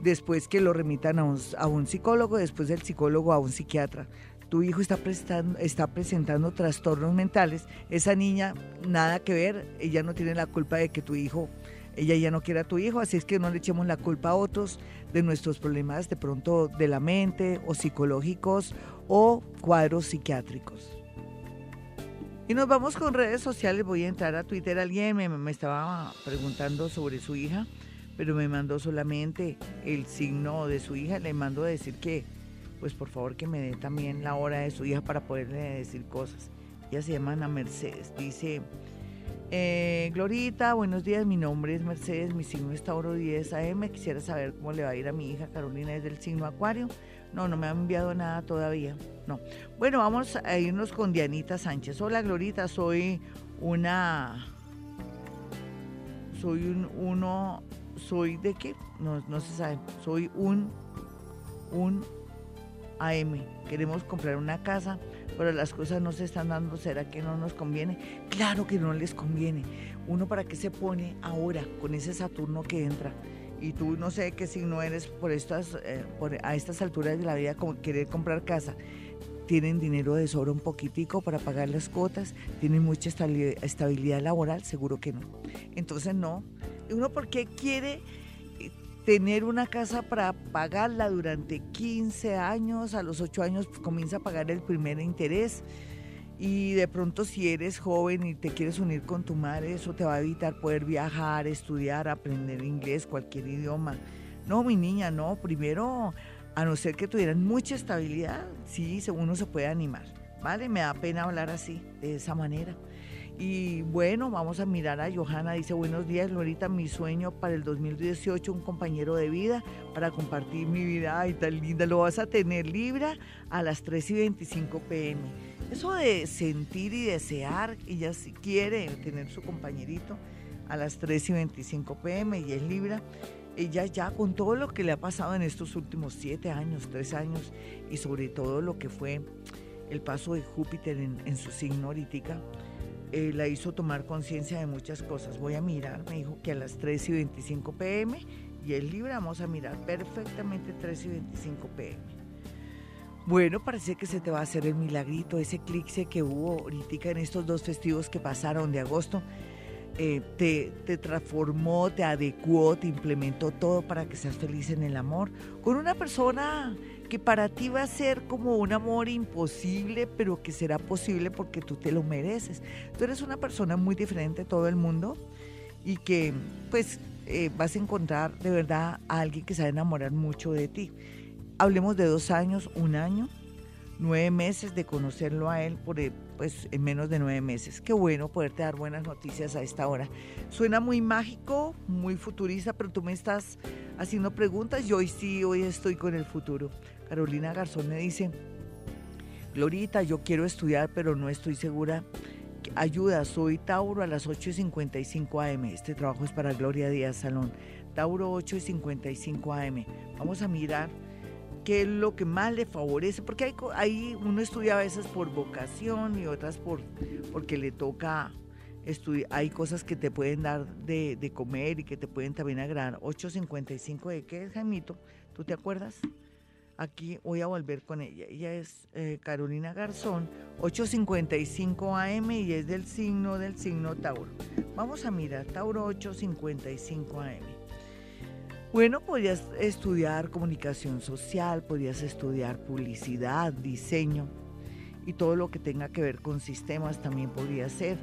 Speaker 2: Después que lo remitan a un, a un psicólogo, después del psicólogo a un psiquiatra. Tu hijo está, está presentando trastornos mentales, esa niña nada que ver, ella no tiene la culpa de que tu hijo, ella ya no quiera a tu hijo, así es que no le echemos la culpa a otros de nuestros problemas de pronto de la mente o psicológicos o cuadros psiquiátricos. Y nos vamos con redes sociales, voy a entrar a Twitter, alguien me, me estaba preguntando sobre su hija, pero me mandó solamente el signo de su hija, le mando a decir que pues por favor que me dé también la hora de su hija para poderle decir cosas. Ella se llama Ana Mercedes. Dice, eh, Glorita, buenos días, mi nombre es Mercedes, mi signo es Tauro 10 AM. Quisiera saber cómo le va a ir a mi hija Carolina desde el signo Acuario. No, no me han enviado nada todavía. No. Bueno, vamos a irnos con Dianita Sánchez. Hola, Glorita, soy una... Soy un uno... ¿Soy de qué? No, no se sabe. Soy un... Un AM. Queremos comprar una casa, pero las cosas no se están dando. ¿Será que no nos conviene? Claro que no les conviene. Uno para qué se pone ahora con ese Saturno que entra. Y tú no sé qué signo eres por estas, eh, a estas alturas de la vida como querer comprar casa. Tienen dinero de sobra un poquitico para pagar las cuotas, tienen mucha estabilidad laboral, seguro que no. Entonces no, uno porque quiere eh, tener una casa para pagarla durante 15 años, a los 8 años pues, comienza a pagar el primer interés y de pronto si eres joven y te quieres unir con tu madre, eso te va a evitar poder viajar, estudiar, aprender inglés, cualquier idioma. No, mi niña, no, primero, a no ser que tuvieran mucha estabilidad, sí, uno se puede animar, ¿vale? Me da pena hablar así, de esa manera. Y bueno, vamos a mirar a Johanna. Dice, buenos días, Lorita, mi sueño para el 2018, un compañero de vida para compartir mi vida. Ay, tan linda, lo vas a tener Libra a las 3 y 25 pm. Eso de sentir y desear, ella si quiere tener su compañerito a las 3 y 25 pm y es Libra, ella ya con todo lo que le ha pasado en estos últimos 7 años, 3 años y sobre todo lo que fue el paso de Júpiter en, su signo ahorita, eh, la hizo tomar conciencia de muchas cosas. Voy a mirar, me dijo que a las 3 y 25 pm y el libro vamos a mirar perfectamente 3 y 25 pm. Bueno, parece que se te va a hacer el milagrito, ese eclipse que hubo ahorita en estos dos festivos que pasaron de agosto. Eh, te, te, transformó, te adecuó, te implementó todo para que seas feliz en el amor con una persona que para ti va a ser como un amor imposible, pero que será posible porque tú te lo mereces. Tú eres una persona muy diferente a todo el mundo y que pues eh, vas a encontrar de verdad a alguien que se va a enamorar mucho de ti. Hablemos de dos años, un año, nueve meses de conocerlo a él por eh, pues en menos de nueve meses. Qué bueno poderte dar buenas noticias a esta hora. Suena muy mágico, muy futurista, pero tú me estás haciendo preguntas y hoy sí, hoy estoy con el futuro. Carolina Garzón me dice, Glorita, yo quiero estudiar, pero no estoy segura. Ayuda, soy Tauro a las 8.55 am. Este trabajo es para Gloria Díaz Salón. Tauro 8.55 am. Vamos a mirar qué es lo que más le favorece, porque hay, uno estudia a veces por vocación y otras por porque le toca estudiar. Hay cosas que te pueden dar de, de comer y que te pueden también agradar. 8.55 de qué es, Jaimito? ¿Tú te acuerdas? Aquí voy a volver con ella. Ella es eh, Carolina Garzón, 855 AM y es del signo del signo Tauro. Vamos a mirar, Tauro 855 AM. Bueno, podrías estudiar comunicación social, podrías estudiar publicidad, diseño y todo lo que tenga que ver con sistemas también podría ser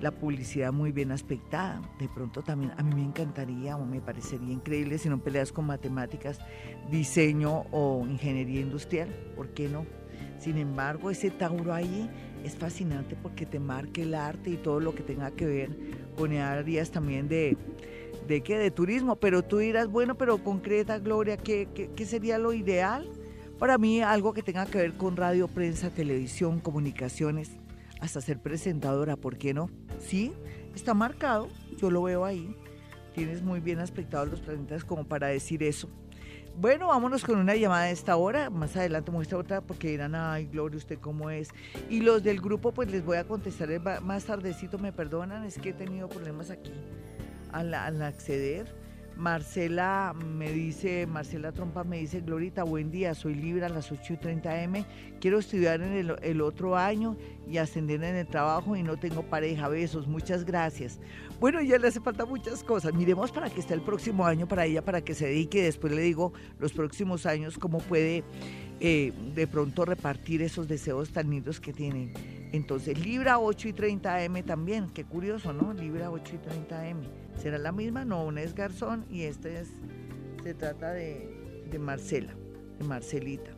Speaker 2: la publicidad muy bien aspectada. De pronto también a mí me encantaría o me parecería increíble si no peleas con matemáticas, diseño o ingeniería industrial. ¿Por qué no? Sin embargo, ese Tauro ahí es fascinante porque te marca el arte y todo lo que tenga que ver con áreas también de, de qué, de turismo. Pero tú dirás, bueno, pero concreta, Gloria, ¿qué, qué, qué sería lo ideal? Para mí, algo que tenga que ver con radio, prensa, televisión, comunicaciones, hasta ser presentadora, ¿por qué no? Sí, está marcado, yo lo veo ahí. Tienes muy bien aspectados los planetas como para decir eso. Bueno, vámonos con una llamada de esta hora. Más adelante muestra otra porque dirán, ay, Gloria, ¿usted cómo es? Y los del grupo, pues les voy a contestar más tardecito, me perdonan, es que he tenido problemas aquí al acceder. Marcela me dice, Marcela Trompa me dice, Glorita, buen día, soy libre a las 8 y 30 M, quiero estudiar en el, otro año y ascender en el trabajo y no tengo pareja, besos, muchas gracias. Bueno, ya le hace falta muchas cosas, miremos para que esté el próximo año para ella, para que se dedique, después le digo los próximos años cómo puede eh, de pronto repartir esos deseos tan lindos que tiene. Entonces, Libra 8 y 30 M también, qué curioso, ¿no? Libra 8 y 30 M. ¿Será la misma? No, una es Garzón y este es, se trata de, de Marcela, de Marcelita.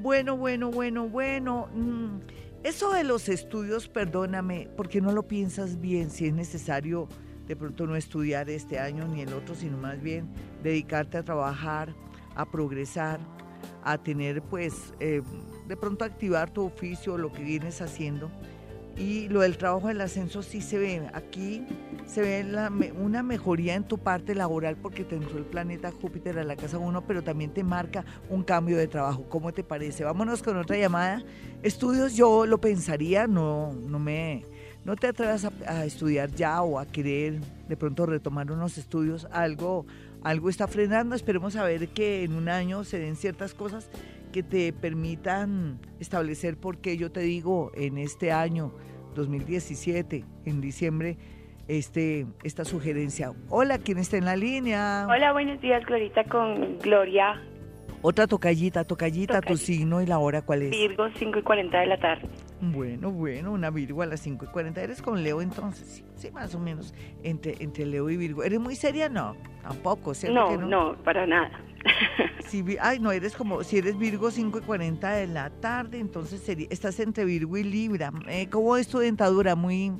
Speaker 2: Bueno, bueno, bueno, bueno. Mm, eso de los estudios, perdóname, porque no lo piensas bien si es necesario de pronto no estudiar este año ni el otro, sino más bien dedicarte a trabajar, a progresar, a tener pues eh, de pronto activar tu oficio, lo que vienes haciendo. Y lo del trabajo del ascenso sí se ve. Aquí se ve una mejoría en tu parte laboral porque te entró el planeta Júpiter a la casa 1, pero también te marca un cambio de trabajo. ¿Cómo te parece? Vámonos con otra llamada. Estudios yo lo pensaría, no, no me... No te atrevas a, a estudiar ya o a querer de pronto retomar unos estudios, algo algo está frenando. Esperemos a ver que en un año se den ciertas cosas que te permitan establecer por qué yo te digo en este año 2017, en diciembre, este, esta sugerencia. Hola, ¿quién está en la línea?
Speaker 9: Hola, buenos días, Glorita, con Gloria.
Speaker 2: Otra tocallita, tocallita, tu signo y la hora, ¿cuál es?
Speaker 9: Virgo, 5 y 40 de la tarde.
Speaker 2: Bueno, bueno, una Virgo a las 5 y 40. ¿Eres con Leo entonces? Sí, más o menos. Entre, entre Leo y Virgo. ¿Eres muy seria? No, tampoco,
Speaker 9: No, no? no, para nada.
Speaker 2: Si, ay, no, eres como, si eres Virgo 5 y 40 de la tarde, entonces sería, estás entre Virgo y Libra. Eh, ¿Cómo es tu dentadura? ¿Muy,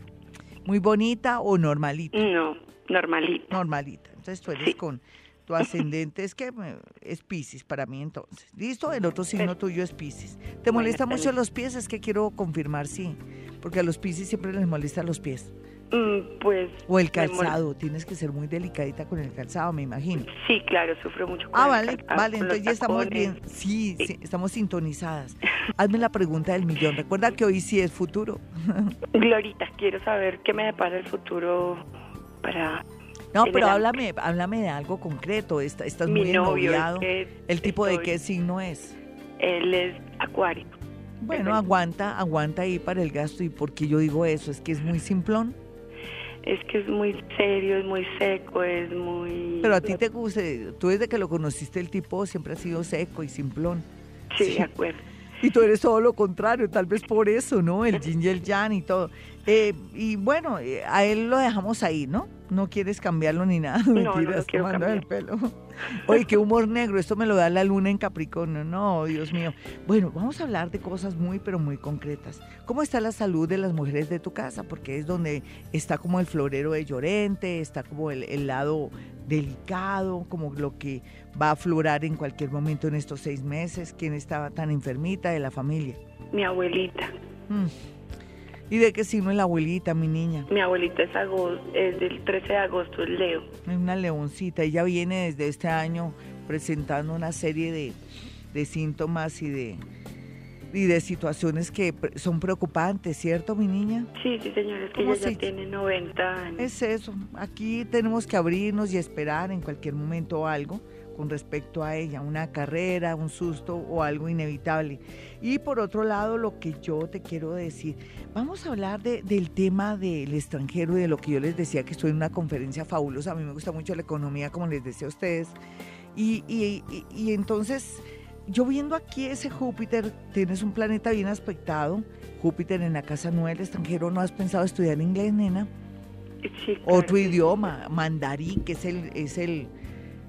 Speaker 2: muy bonita o normalita?
Speaker 9: No, normalita.
Speaker 2: Normalita. Entonces tú eres con tu ascendente es que eh, es Pisces para mí entonces. ¿Listo? El otro signo tuyo es Pisces. ¿Te molesta mucho los pies? Es que quiero confirmar, sí. Porque a los Pisces siempre les molesta los pies.
Speaker 9: Mm, pues.
Speaker 2: O el calzado, tienes que ser muy delicadita con el calzado, me imagino.
Speaker 9: Sí, claro, sufro mucho
Speaker 2: con Ah, vale, vale, entonces ya estamos bien. Sí, sí, estamos sintonizadas. Hazme la pregunta del millón. Recuerda que hoy sí es futuro.
Speaker 9: Glorita, quiero saber qué me depara el futuro para
Speaker 2: no, pero háblame, háblame de algo concreto. Estás, estás muy ennoviado. ¿El tipo de qué signo es?
Speaker 9: Él es acuario.
Speaker 2: Bueno, aguanta, aguanta ahí para el gasto. ¿Y por qué yo digo eso? ¿Es que es muy simplón?
Speaker 9: Es que es muy serio, es muy seco, es muy...
Speaker 2: Pero a ti te gusta, tú desde que lo conociste el tipo siempre ha sido seco y simplón.
Speaker 9: Sí, de acuerdo.
Speaker 2: Y tú eres todo lo contrario, tal vez por eso, ¿no? El yin y el yang y todo. Eh, y bueno, eh, a él lo dejamos ahí, ¿no? No quieres cambiarlo ni nada.
Speaker 9: No, no lo quiero cambiar.
Speaker 2: el pelo. Oye, qué humor negro. Esto me lo da la luna en Capricornio. No, Dios mío. Bueno, vamos a hablar de cosas muy, pero muy concretas. ¿Cómo está la salud de las mujeres de tu casa? Porque es donde está como el florero de Llorente, está como el, lado delicado, como lo que va a aflorar en cualquier momento en estos seis meses. ¿Quién estaba tan enfermita de la familia?
Speaker 9: Mi abuelita. Mm.
Speaker 2: ¿Y de qué signo es la abuelita, mi niña?
Speaker 9: Mi abuelita es, es del 13 de agosto, es Leo.
Speaker 2: Es una leoncita. Ella viene desde este año presentando una serie de, de síntomas y de, y de situaciones que son preocupantes, ¿cierto, mi niña?
Speaker 9: Sí, sí, señora, es que ella ya tiene 90 años.
Speaker 2: Es eso. Aquí tenemos que abrirnos y esperar en cualquier momento algo con respecto a ella, una carrera, un susto o algo inevitable. Y por otro lado, lo que yo te quiero decir, vamos a hablar del tema del extranjero y de lo que yo les decía que estoy en una conferencia fabulosa, a mí me gusta mucho la economía, como les decía a ustedes. Y, y entonces, yo viendo aquí ese Júpiter, tienes un planeta bien aspectado, Júpiter en la casa 9 del extranjero, ¿no has pensado estudiar inglés, nena?
Speaker 9: Sí,
Speaker 2: Otro idioma, mandarín, que es el, es el,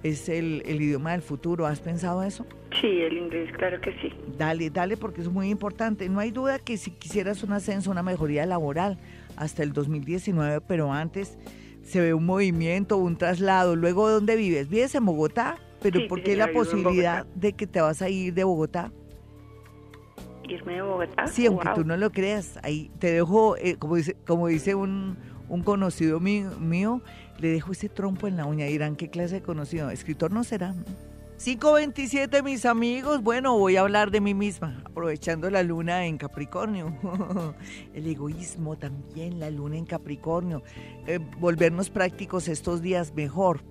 Speaker 2: es el, idioma del futuro. ¿Has pensado eso?
Speaker 9: Sí, el inglés, claro que sí.
Speaker 2: Dale, dale, porque es muy importante. No hay duda que si quisieras un ascenso, una mejoría laboral hasta el 2019, pero antes se ve un movimiento, un traslado. Luego, ¿dónde vives? ¿Vives en Bogotá? ¿Pero por qué la posibilidad de que te vas a ir de Bogotá?
Speaker 9: ¿Irme de Bogotá?
Speaker 2: Sí, aunque tú no lo creas. Ahí te dejo, eh, como dice, como dice un, un conocido mío le dejo ese trompo en la uña. Dirán, ¿qué clase de conocido? Escritor no será. 527, mis amigos. Bueno, voy a hablar de mí misma, aprovechando la luna en Capricornio. El egoísmo también, la luna en Capricornio. Eh, volvernos prácticos estos días mejor.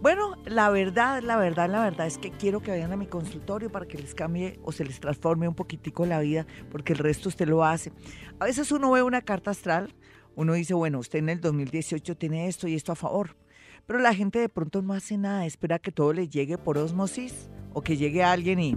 Speaker 2: Bueno, la verdad, la verdad, la verdad es que quiero que vayan a mi consultorio para que les cambie o se les transforme un poquitico la vida, porque el resto usted lo hace. A veces uno ve una carta astral uno dice, bueno, usted en el 2018 tiene esto y esto a favor, pero la gente de pronto no hace nada, espera que todo le llegue por osmosis o que llegue alguien y,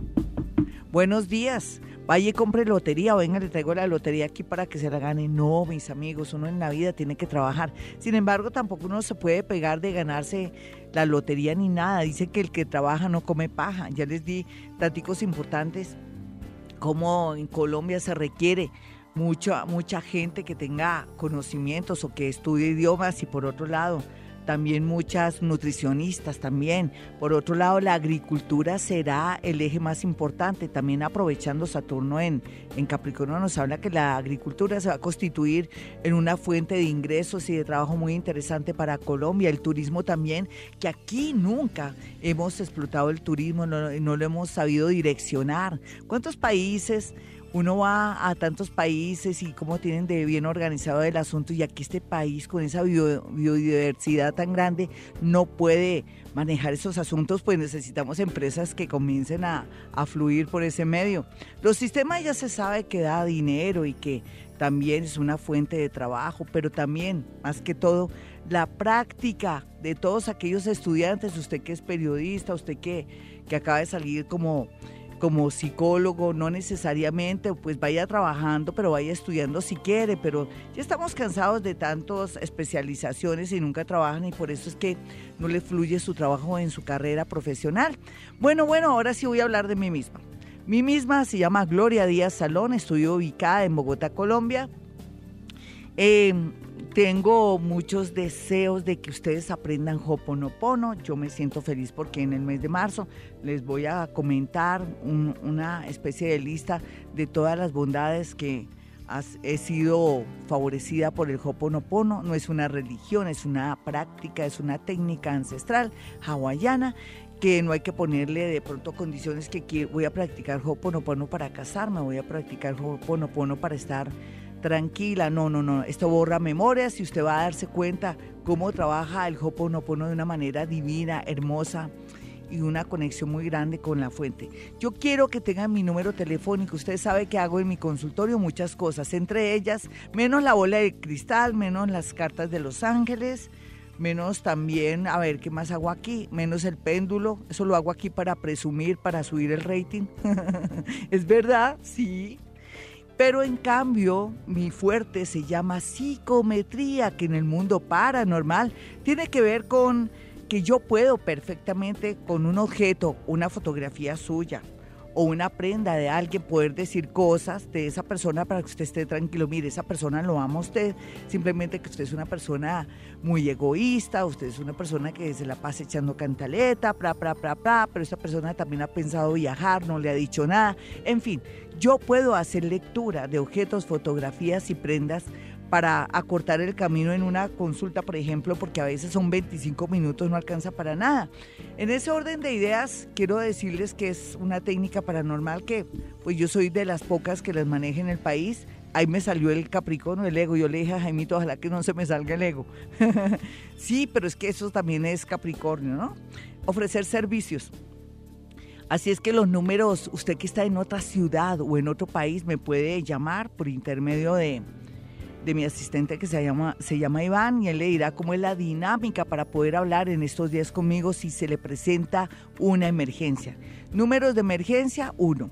Speaker 2: buenos días, vaya y compre lotería o venga, le traigo la lotería aquí para que se la gane. No, mis amigos, uno en la vida tiene que trabajar. Sin embargo, tampoco uno se puede pegar de ganarse la lotería ni nada. Dice que el que trabaja no come paja. Ya les di datos importantes, como en Colombia se requiere mucha, mucha gente que tenga conocimientos o que estudie idiomas y por otro lado también muchas nutricionistas también. Por otro lado, la agricultura será el eje más importante. También aprovechando Saturno en, en Capricornio nos habla que la agricultura se va a constituir en una fuente de ingresos y de trabajo muy interesante para Colombia. El turismo también, que aquí nunca hemos explotado el turismo, no, no lo hemos sabido direccionar. ¿Cuántos países uno va a tantos países y cómo tienen de bien organizado el asunto y aquí este país con esa biodiversidad tan grande no puede manejar esos asuntos, pues necesitamos empresas que comiencen a, a fluir por ese medio. Los sistemas ya se sabe que da dinero y que también es una fuente de trabajo, pero también, más que todo, la práctica de todos aquellos estudiantes, usted que es periodista, usted que, que acaba de salir como como psicólogo, no necesariamente, pues vaya trabajando, pero vaya estudiando si quiere, pero ya estamos cansados de tantas especializaciones y nunca trabajan y por eso es que no le fluye su trabajo en su carrera profesional. Bueno, bueno, ahora sí voy a hablar de mí misma. Mi misma se llama Gloria Díaz Salón, estoy ubicada en Bogotá, Colombia. Eh, tengo muchos deseos de que ustedes aprendan Hoponopono. Yo me siento feliz porque en el mes de marzo les voy a comentar una especie de lista de todas las bondades que he sido favorecida por el Hoponopono. No es una religión, es una práctica, es una técnica ancestral hawaiana que no hay que ponerle de pronto condiciones que voy a practicar Hoponopono para casarme, voy a practicar Hoponopono para estar tranquila, no, no, no, esto borra memorias y usted va a darse cuenta cómo trabaja el Hoponopono de una manera divina, hermosa y una conexión muy grande con la fuente. Yo quiero que tengan mi número telefónico. Usted sabe que hago en mi consultorio muchas cosas, entre ellas menos la bola de cristal, menos las cartas de los ángeles, menos también, a ver, ¿qué más hago aquí? Menos el péndulo. Eso lo hago aquí para presumir, para subir el rating. ¿Es verdad? Sí. Pero en cambio, mi fuerte se llama psicometría, que en el mundo paranormal tiene que ver con que yo puedo perfectamente con un objeto, una fotografía suya, o una prenda de alguien, poder decir cosas de esa persona para que usted esté tranquilo. Mire, esa persona lo ama a usted, simplemente que usted es una persona muy egoísta, usted es una persona que se la pasa echando cantaleta, pra, pra, pra, pra, pero esa persona también ha pensado viajar, no le ha dicho nada. En fin, yo puedo hacer lectura de objetos, fotografías y prendas para acortar el camino en una consulta, por ejemplo, porque a veces son 25 minutos, no alcanza para nada. En ese orden de ideas, quiero decirles que es una técnica paranormal que, pues yo soy de las pocas que las maneja en el país. Ahí me salió el Capricornio, el ego. Yo le dije a Jaimito, ojalá que no se me salga el ego. sí, pero es que eso también es Capricornio, ¿no? Ofrecer servicios. Así es que los números, usted que está en otra ciudad o en otro país, me puede llamar por intermedio de, de mi asistente que se llama, se llama Iván y él le dirá cómo es la dinámica para poder hablar en estos días conmigo si se le presenta una emergencia. Números de emergencia, uno.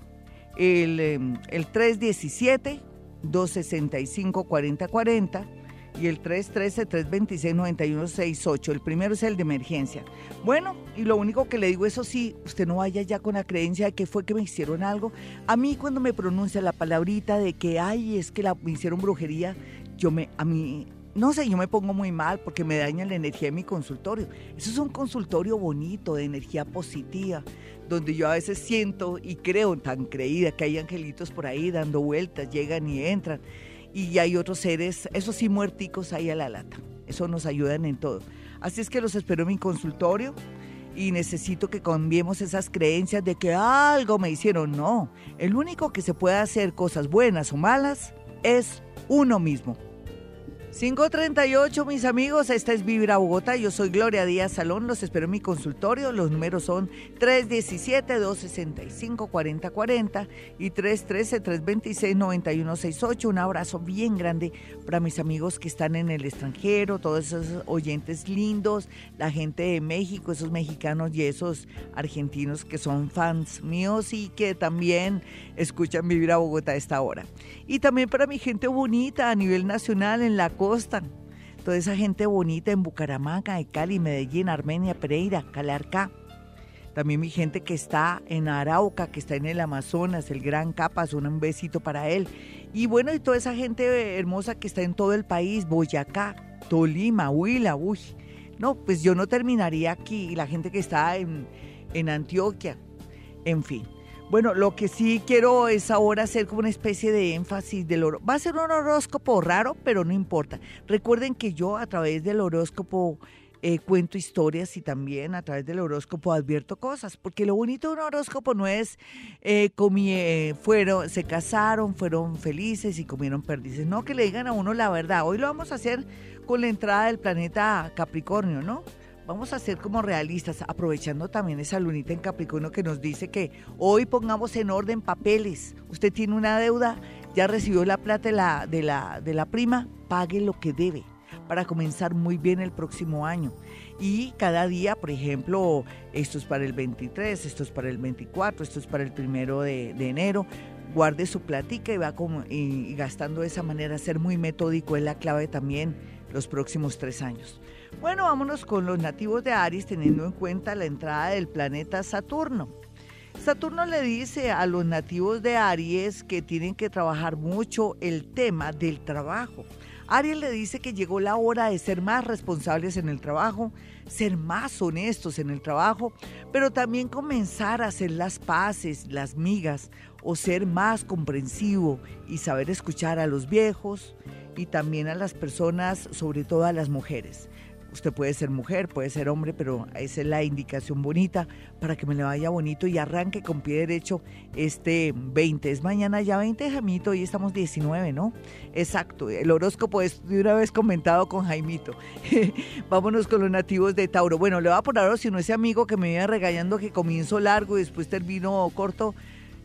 Speaker 2: El, em, el 317-265-4040 y el 313-326-9168. El primero es el de emergencia. Bueno, y lo único que le digo, eso sí, usted no vaya ya con la creencia de que fue que me hicieron algo. A mí cuando me pronuncia la palabrita de que, ay, es que la, me hicieron brujería, yo me, a mí, no sé, yo me pongo muy mal porque me daña la energía de mi consultorio. Eso es un consultorio bonito, de energía positiva, donde yo a veces siento y creo tan creída que hay angelitos por ahí dando vueltas, llegan y entran. Y hay otros seres, esos sí muerticos ahí a la lata. Eso nos ayudan en todo. Así es que los espero en mi consultorio y necesito que cambiemos esas creencias de que algo me hicieron. No, el único que se puede hacer cosas buenas o malas es uno mismo. 538, mis amigos, esta es Vibra Bogotá. Yo soy Gloria Díaz Salón, los espero en mi consultorio. Los números son 317-265-4040 y 313-326-9168. Un abrazo bien grande para mis amigos que están en el extranjero, todos esos oyentes lindos, la gente de México, esos mexicanos y esos argentinos que son fans míos y que también escuchan Vibra Bogotá a esta hora. Y también para mi gente bonita a nivel nacional en la costa. Toda esa gente bonita en Bucaramanga, de Cali, Medellín, Armenia, Pereira, Calarcá. También mi gente que está en Arauca, que está en el Amazonas, el Gran Capas, un besito para él. Y bueno, y toda esa gente hermosa que está en todo el país, Boyacá, Tolima, Huila, uy. No, pues yo no terminaría aquí. La gente que está en, en Antioquia, en fin. Bueno, lo que sí quiero es ahora hacer como una especie de énfasis del oro. Va a ser un horóscopo raro, pero no importa. Recuerden que yo a través del horóscopo eh, cuento historias y también a través del horóscopo advierto cosas, porque lo bonito de un horóscopo no es eh, eh, fueron, se casaron, fueron felices y comieron perdices, no que le digan a uno la verdad. Hoy lo vamos a hacer con la entrada del planeta Capricornio, ¿no? Vamos a ser como realistas, aprovechando también esa lunita en Capricornio que nos dice que hoy pongamos en orden papeles. Usted tiene una deuda, ya recibió la plata de la, de la, de la prima, pague lo que debe para comenzar muy bien el próximo año. Y cada día, por ejemplo, esto es para el 23, esto es para el 24, esto es para el primero de, enero, guarde su platica y va como, y, gastando de esa manera, ser muy metódico es la clave también los próximos tres años. Bueno, vámonos con los nativos de Aries teniendo en cuenta la entrada del planeta Saturno. Saturno le dice a los nativos de Aries que tienen que trabajar mucho el tema del trabajo. Aries le dice que llegó la hora de ser más responsables en el trabajo, ser más honestos en el trabajo, pero también comenzar a hacer las paces, las migas, o ser más comprensivo y saber escuchar a los viejos y también a las personas, sobre todo a las mujeres. Usted puede ser mujer, puede ser hombre, pero esa es la indicación bonita para que me le vaya bonito y arranque con pie derecho este 20. Es mañana ya 20, Jaimito, hoy estamos 19, ¿no? Exacto, el horóscopo es de una vez comentado con Jaimito. Vámonos con los nativos de Tauro. Bueno, le voy a poner si no ese amigo que me iba regañando que comienzo largo y después termino corto.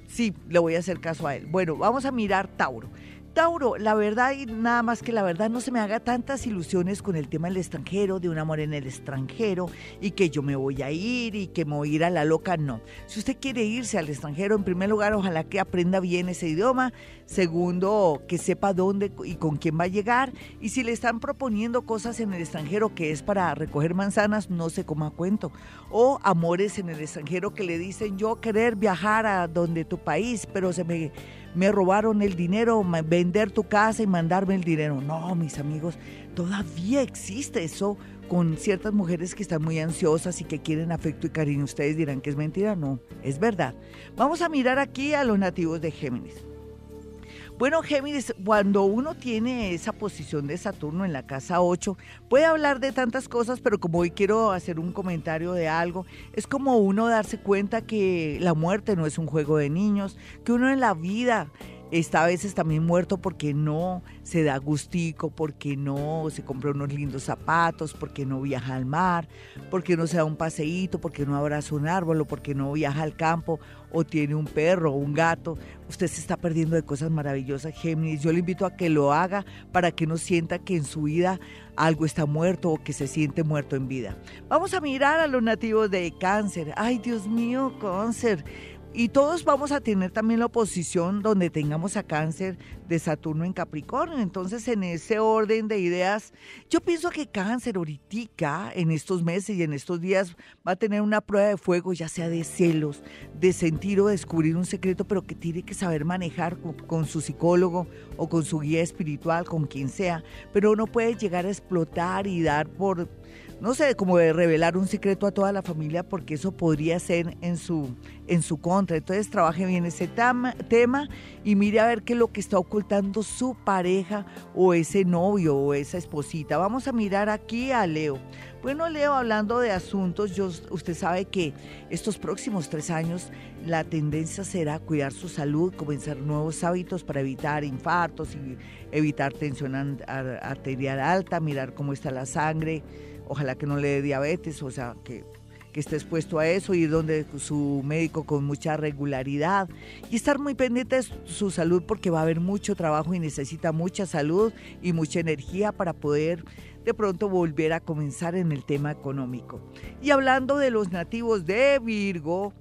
Speaker 2: Sí, le voy a hacer caso a él. Bueno, vamos a mirar Tauro. Tauro, la verdad y nada más que la verdad, no se me haga tantas ilusiones con el tema del extranjero, de un amor en el extranjero y que yo me voy a ir y que me voy a ir a la loca, no. Si usted quiere irse al extranjero, en primer lugar, ojalá que aprenda bien ese idioma. Segundo, que sepa dónde y con quién va a llegar. Y si le están proponiendo cosas en el extranjero que es para recoger manzanas, no se coma cuento. O amores en el extranjero que le dicen yo querer viajar a donde tu país, pero se me me robaron el dinero, vender tu casa y mandarme el dinero. No, mis amigos, todavía existe eso con ciertas mujeres que están muy ansiosas y que quieren afecto y cariño. Ustedes dirán que es mentira, no, es verdad. Vamos a mirar aquí a los nativos de Géminis. Bueno, Géminis, cuando uno tiene esa posición de Saturno en la casa 8, puede hablar de tantas cosas, pero como hoy quiero hacer un comentario de algo, es como uno darse cuenta que la muerte no es un juego de niños, que uno en la vida está a veces también muerto porque no se da gustico, porque no se compra unos lindos zapatos, porque no viaja al mar, porque no se da un paseíto, porque no abraza un árbol o porque no viaja al campo o tiene un perro o un gato. Usted se está perdiendo de cosas maravillosas, Géminis. Yo le invito a que lo haga para que no sienta que en su vida algo está muerto o que se siente muerto en vida. Vamos a mirar a los nativos de cáncer. Ay, Dios mío, cáncer y todos vamos a tener también la oposición donde tengamos a cáncer de Saturno en Capricornio. Entonces, en ese orden de ideas, yo pienso que cáncer ahorita, en estos meses y en estos días, va a tener una prueba de fuego, ya sea de celos, de sentir o descubrir un secreto, pero que tiene que saber manejar con, con su psicólogo o con su guía espiritual, con quien sea. Pero no puede llegar a explotar y dar por no sé, como de revelar un secreto a toda la familia porque eso podría ser en su, en su contra. Entonces trabaje bien ese tema y mire a ver qué es lo que está ocultando su pareja o ese novio o esa esposita. Vamos a mirar aquí a Leo. Bueno, Leo, hablando de asuntos, yo, usted sabe que estos próximos tres años la tendencia será cuidar su salud, comenzar nuevos hábitos para evitar infartos y evitar tensión arterial alta, mirar cómo está la sangre ojalá que no le dé diabetes, o sea, que, esté expuesto a eso, ir donde su médico con mucha regularidad y estar muy pendiente de su salud porque va a haber mucho trabajo y necesita mucha salud y mucha energía para poder de pronto volver a comenzar en el tema económico. Y hablando de los nativos de Virgo,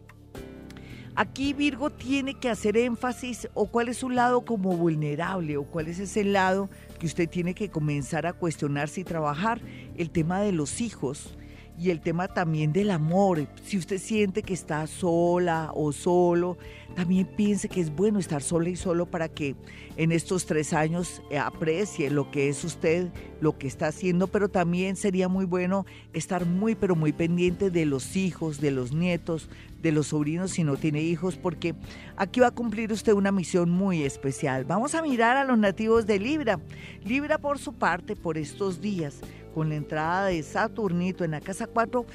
Speaker 2: Aquí Virgo tiene que hacer énfasis o cuál es su lado como vulnerable o cuál es ese lado que usted tiene que comenzar a cuestionarse y trabajar. El tema de los hijos y el tema también del amor. Si usted siente que está sola o solo, también piense que es bueno estar sola y solo para que en estos tres años aprecie lo que es usted, lo que está haciendo, pero también sería muy bueno estar muy, pero muy pendiente de los hijos, de los nietos, de los sobrinos si no tiene hijos, porque aquí va a cumplir usted una misión muy especial. Vamos a mirar a los nativos de Libra. Libra por su parte, por estos días, con la entrada de Saturnito en la casa 4,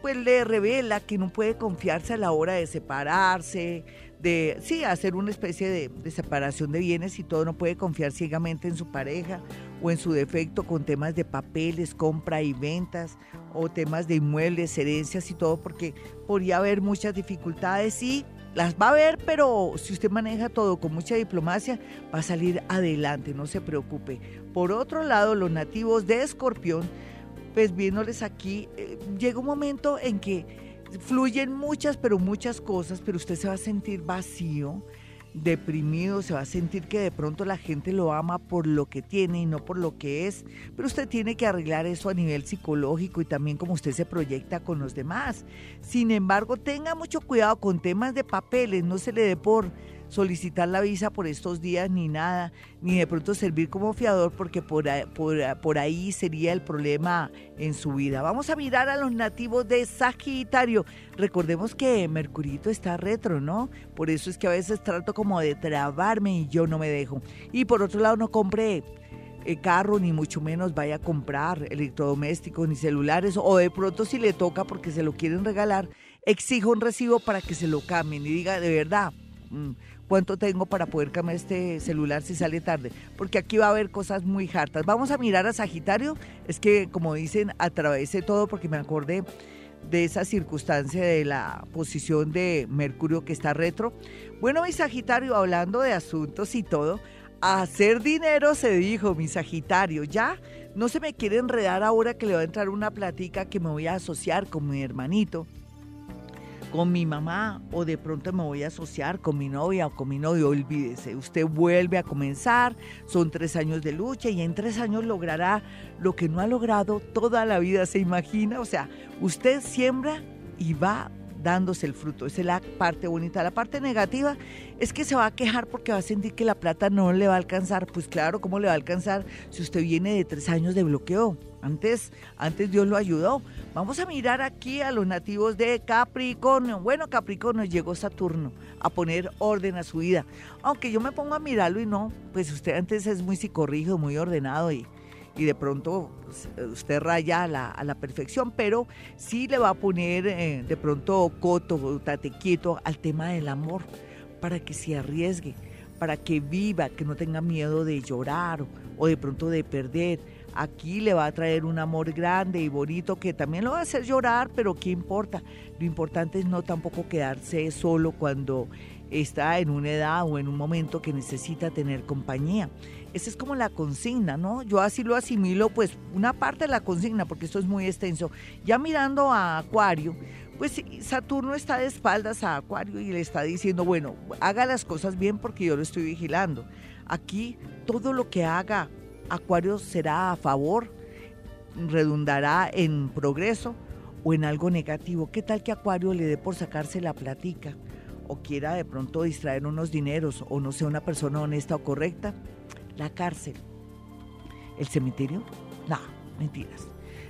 Speaker 2: pues le revela que no puede confiarse a la hora de separarse, de, sí, hacer una especie de, separación de bienes y todo, no puede confiar ciegamente en su pareja o en su defecto con temas de papeles, compra y ventas o temas de inmuebles, herencias y todo, porque podría haber muchas dificultades y las va a ver, pero si usted maneja todo con mucha diplomacia, va a salir adelante, no se preocupe. Por otro lado, los nativos de Escorpión, pues viéndoles aquí, eh, llega un momento en que fluyen muchas, pero muchas cosas, pero usted se va a sentir vacío, deprimido, se va a sentir que de pronto la gente lo ama por lo que tiene y no por lo que es, pero usted tiene que arreglar eso a nivel psicológico y también como usted se proyecta con los demás. Sin embargo, tenga mucho cuidado con temas de papeles, no se le dé por solicitar la visa por estos días ni nada, ni de pronto servir como fiador porque por, por, ahí sería el problema en su vida. Vamos a mirar a los nativos de Sagitario. Recordemos que Mercurito está retro, ¿no? Por eso es que a veces trato como de trabarme y yo no me dejo. Y por otro lado no compré eh, carro, ni mucho menos vaya a comprar electrodomésticos ni celulares, o de pronto si le toca porque se lo quieren regalar, exijo un recibo para que se lo cambien y diga de verdad, cuánto tengo para poder cambiar este celular si sale tarde, porque aquí va a haber cosas muy hartas. Vamos a mirar a Sagitario, es que como dicen, atravesé todo porque me acordé de esa circunstancia de la posición de Mercurio que está retro. Bueno, mi Sagitario, hablando de asuntos y todo, hacer dinero se dijo, mi Sagitario, ya no se me quiere enredar ahora que le va a entrar una platica que me voy a asociar con mi hermanito con mi mamá o de pronto me voy a asociar con mi novia o con mi novio, olvídese, usted vuelve a comenzar, son tres años de lucha y en tres años logrará lo que no ha logrado toda la vida, se imagina, o sea, usted siembra y va dándose el fruto. Esa es la parte bonita. La parte negativa es que se va a quejar porque va a sentir que la plata no le va a alcanzar. Pues claro, ¿cómo le va a alcanzar si usted viene de tres años de bloqueo? Antes, antes Dios lo ayudó. Vamos a mirar aquí a los nativos de Capricornio. Bueno, Capricornio llegó Saturno a poner orden a su vida. Aunque yo me pongo a mirarlo y no, pues usted antes es muy psicorrijo, muy ordenado y, y de pronto pues, usted raya a la, a la, perfección, pero sí le va a poner eh, de pronto coto, tate quieto al tema del amor para que se arriesgue, para que viva, que no tenga miedo de llorar o de pronto de perder aquí le va a traer un amor grande y bonito que también lo va a hacer llorar, pero ¿qué importa? Lo importante es no tampoco quedarse solo cuando está en una edad o en un momento que necesita tener compañía. Esa es como la consigna, ¿no? Yo así lo asimilo, pues una parte de la consigna, porque esto es muy extenso. Ya mirando a Acuario, pues Saturno está de espaldas a Acuario y le está diciendo, bueno, haga las cosas bien porque yo lo estoy vigilando. Aquí todo lo que haga Acuario será a favor, redundará en progreso o en algo negativo. ¿Qué tal que Acuario le dé por sacarse la platica o quiera de pronto distraer unos dineros o no sea una persona honesta o correcta? La cárcel. ¿El cementerio? No, mentiras.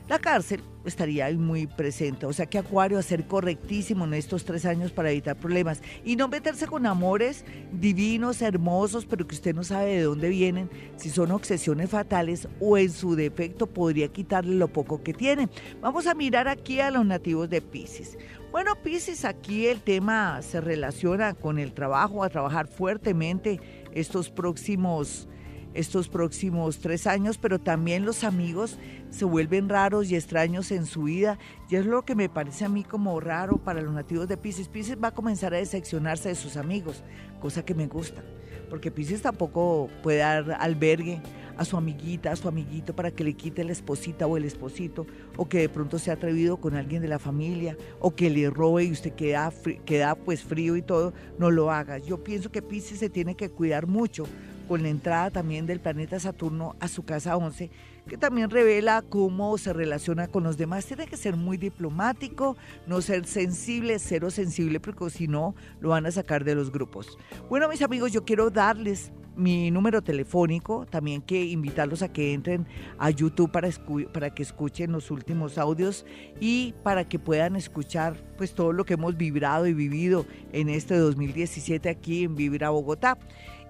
Speaker 2: La cárcel estaría ahí muy presente. O sea que Acuario a ser correctísimo en estos tres años para evitar problemas y no meterse con amores divinos, hermosos, pero que usted no sabe de dónde vienen, si son obsesiones fatales o en su defecto podría quitarle lo poco que tiene. Vamos a mirar aquí a los nativos de Pisces. Bueno, Pisces, aquí el tema se relaciona con el trabajo, a trabajar fuertemente estos próximos estos próximos tres años, pero también los amigos se vuelven raros y extraños en su vida. Y es lo que me parece a mí como raro para los nativos de Pisces. Pisces va a comenzar a decepcionarse de sus amigos, cosa que me gusta, porque Pisces tampoco puede dar albergue a su amiguita, a su amiguito para que le quite la esposita o el esposito, o que de pronto se ha atrevido con alguien de la familia, o que le robe y usted queda, queda pues frío y todo, no lo haga. Yo pienso que Pisces se tiene que cuidar mucho con la entrada también del planeta Saturno a su casa 11, que también revela cómo se relaciona con los demás. Tiene que ser muy diplomático, no ser sensible, cero sensible, porque si no, lo van a sacar de los grupos. Bueno, mis amigos, yo quiero darles mi número telefónico, también que invitarlos a que entren a YouTube para, para que escuchen los últimos audios y para que puedan escuchar pues todo lo que hemos vibrado y vivido en este 2017 aquí en Vibra Bogotá.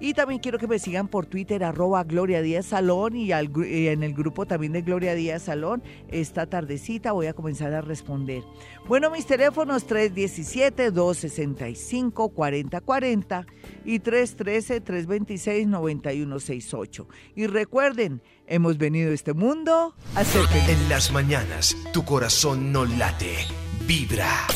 Speaker 2: Y también quiero que me sigan por Twitter, arroba Gloria Díaz Salón y, en el grupo también de Gloria Díaz Salón. Esta tardecita voy a comenzar a responder. Bueno, mis teléfonos 317-265-4040 y 313-326-9168. Y recuerden, hemos venido a este mundo a ser
Speaker 1: En las mañanas, tu corazón no late, vibra.